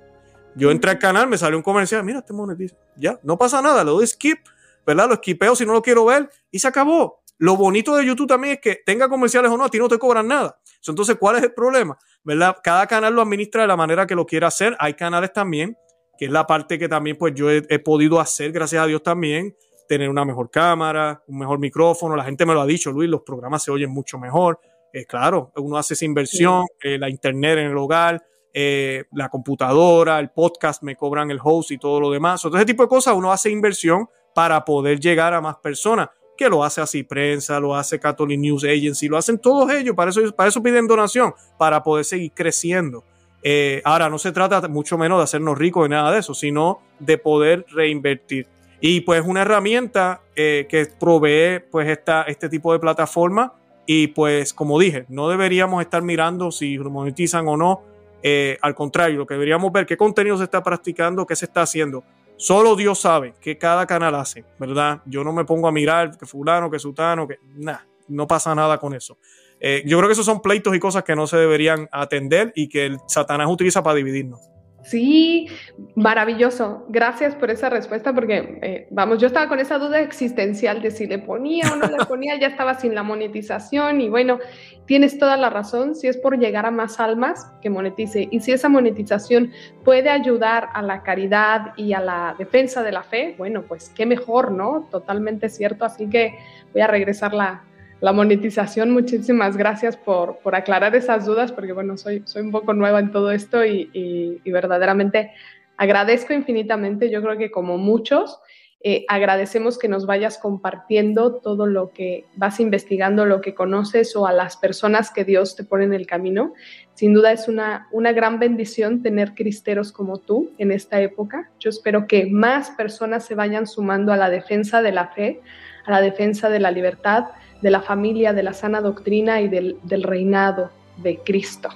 Yo entré al canal, me sale un comercial, mira, este monetiza. Ya, no pasa nada, lo doy skip, ¿verdad? Lo skipeo si no lo quiero ver y se acabó. Lo bonito de YouTube también es que tenga comerciales o no, a ti no te cobran nada. Entonces, ¿cuál es el problema? ¿Verdad? Cada canal lo administra de la manera que lo quiera hacer. Hay canales también, que es la parte que también pues yo he, podido hacer, gracias a Dios también, tener una mejor cámara, un mejor micrófono. La gente me lo ha dicho, Luis, los programas se oyen mucho mejor. Eh, claro, uno hace esa inversión, eh, la internet en el hogar, eh, la computadora, el podcast, me cobran el host y todo lo demás. Entonces, ese tipo de cosas uno hace inversión para poder llegar a más personas que lo hace así prensa, lo hace Catholic News Agency, lo hacen todos ellos, para eso, para eso piden donación, para poder seguir creciendo. Eh, ahora, no se trata mucho menos de hacernos ricos de nada de eso, sino de poder reinvertir. Y pues una herramienta eh, que provee pues esta, este tipo de plataforma y pues como dije, no deberíamos estar mirando si monetizan o no, eh, al contrario, lo que deberíamos ver qué contenido se está practicando, qué se está haciendo. Solo Dios sabe qué cada canal hace, ¿verdad? Yo no me pongo a mirar que fulano, que sutano, que nada, no pasa nada con eso. Eh, yo creo que esos son pleitos y cosas que no se deberían atender y que el Satanás utiliza para dividirnos. Sí, maravilloso. Gracias por esa respuesta porque, eh, vamos, yo estaba con esa duda existencial de si le ponía o no le ponía, ya estaba sin la monetización y bueno, tienes toda la razón, si es por llegar a más almas, que monetice. Y si esa monetización puede ayudar a la caridad y a la defensa de la fe, bueno, pues qué mejor, ¿no? Totalmente cierto. Así que voy a regresar la, la monetización. Muchísimas gracias por, por, aclarar esas dudas, porque bueno, soy, soy un poco nueva en todo esto y, y, verdaderamente agradezco infinitamente. Yo creo que como muchos, eh, agradecemos que nos vayas compartiendo todo lo que vas investigando, lo que conoces o a las personas que Dios te pone en el camino. Sin duda es una, una gran bendición tener cristeros como tú en esta época. Yo espero que más personas se vayan sumando a la defensa de la fe, a la defensa de la libertad, de la familia, de la sana doctrina y del, reinado de Cristo.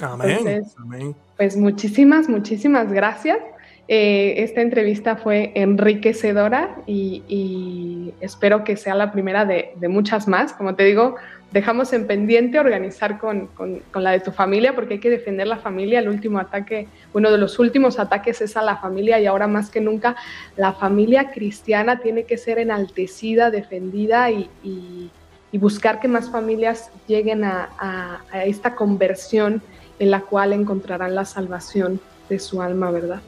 Amén. Pues muchísimas, muchísimas gracias. Eh, esta entrevista fue enriquecedora y, espero que sea la primera de, muchas más. Como te digo, dejamos en pendiente organizar con, la de tu familia porque hay que defender la familia. El último ataque, uno de los últimos ataques es a la familia y ahora más que nunca la familia cristiana tiene que ser enaltecida, defendida y, buscar que más familias lleguen a esta conversión en la cual encontrarán la salvación de su alma, ¿verdad?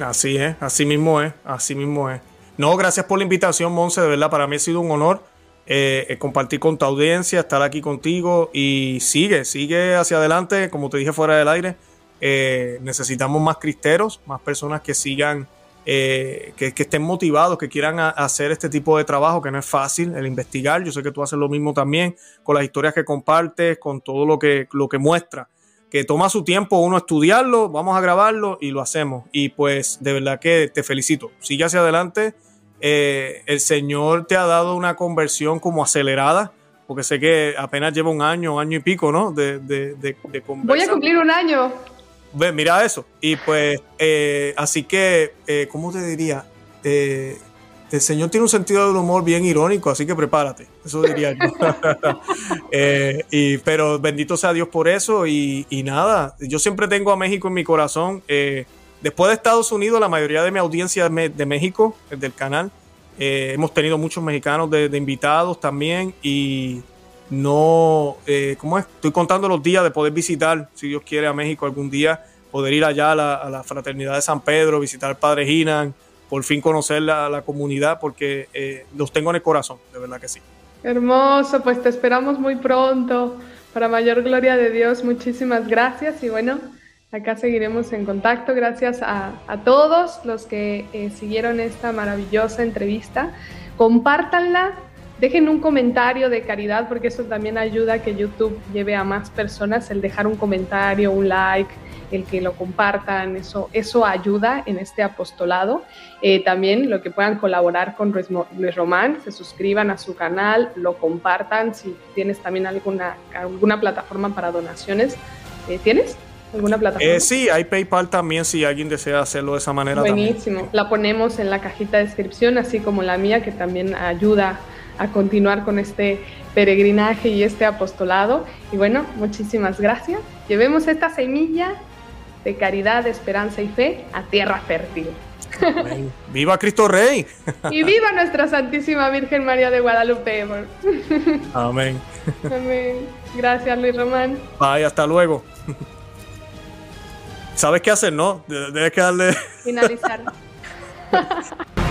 Así es, así mismo es, así mismo es. No, gracias por la invitación, Monse, de verdad, para mí ha sido un honor eh, eh, compartir con tu audiencia, estar aquí contigo y sigue, sigue hacia adelante, como te dije fuera del aire, eh, necesitamos más cristeros, más personas que sigan, que, estén motivados, que quieran hacer este tipo de trabajo, que no es fácil, el investigar, yo sé que tú haces lo mismo también, con las historias que compartes, con todo lo que, lo que muestra que toma su tiempo uno estudiarlo, vamos a grabarlo y lo hacemos. Y pues de verdad que te felicito. Sigue hacia adelante. Eh, el Señor te ha dado una conversión como acelerada, porque sé que apenas lleva un año, año y pico, ¿no? De, de, de, Voy a cumplir un año. Ve, mira eso. Y pues, eh, así que, eh, ¿cómo te diría? el señor tiene un sentido del humor bien irónico, así que prepárate. Eso diría yo. Eh, y, pero bendito sea Dios por eso. Y, nada, yo siempre tengo a México en mi corazón. Eh, después de Estados Unidos, la mayoría de mi audiencia es de México, del canal. Eh, hemos tenido muchos mexicanos de, invitados también. Y no, ¿cómo es? Estoy contando los días de poder visitar, si Dios quiere, a México algún día. Poder ir allá a la, Fraternidad de San Pedro, visitar al Padre Ginan por fin conocer la, comunidad porque los tengo en el corazón, de verdad que sí. Hermoso, pues te esperamos muy pronto. Para mayor gloria de Dios, muchísimas gracias y bueno, acá seguiremos en contacto. Gracias a, a todos los que eh, siguieron esta maravillosa entrevista. Compártanla, dejen un comentario de caridad porque eso también ayuda a que YouTube lleve a más personas el dejar un comentario, un like el que lo compartan, eso, eso ayuda en este apostolado. Eh, también lo que puedan colaborar con Luis Román, se suscriban a su canal, lo compartan, si tienes también alguna, alguna plataforma para donaciones, eh, ¿tienes? ¿Alguna plataforma? Eh, sí, hay PayPal también si alguien desea hacerlo de esa manera. Buenísimo, la ponemos en la cajita de descripción, así como la mía, que también ayuda a continuar con este peregrinaje y este apostolado. Y bueno, muchísimas gracias. Llevemos esta semilla de caridad, esperanza y fe a tierra fértil. ¡Viva Cristo Rey! y viva nuestra Santísima Virgen María de Guadalupe. Amén. Amén. Gracias, Luis Román. Bye, hasta luego. ¿Sabes qué hacer, no? Debes que darle. Finalizar.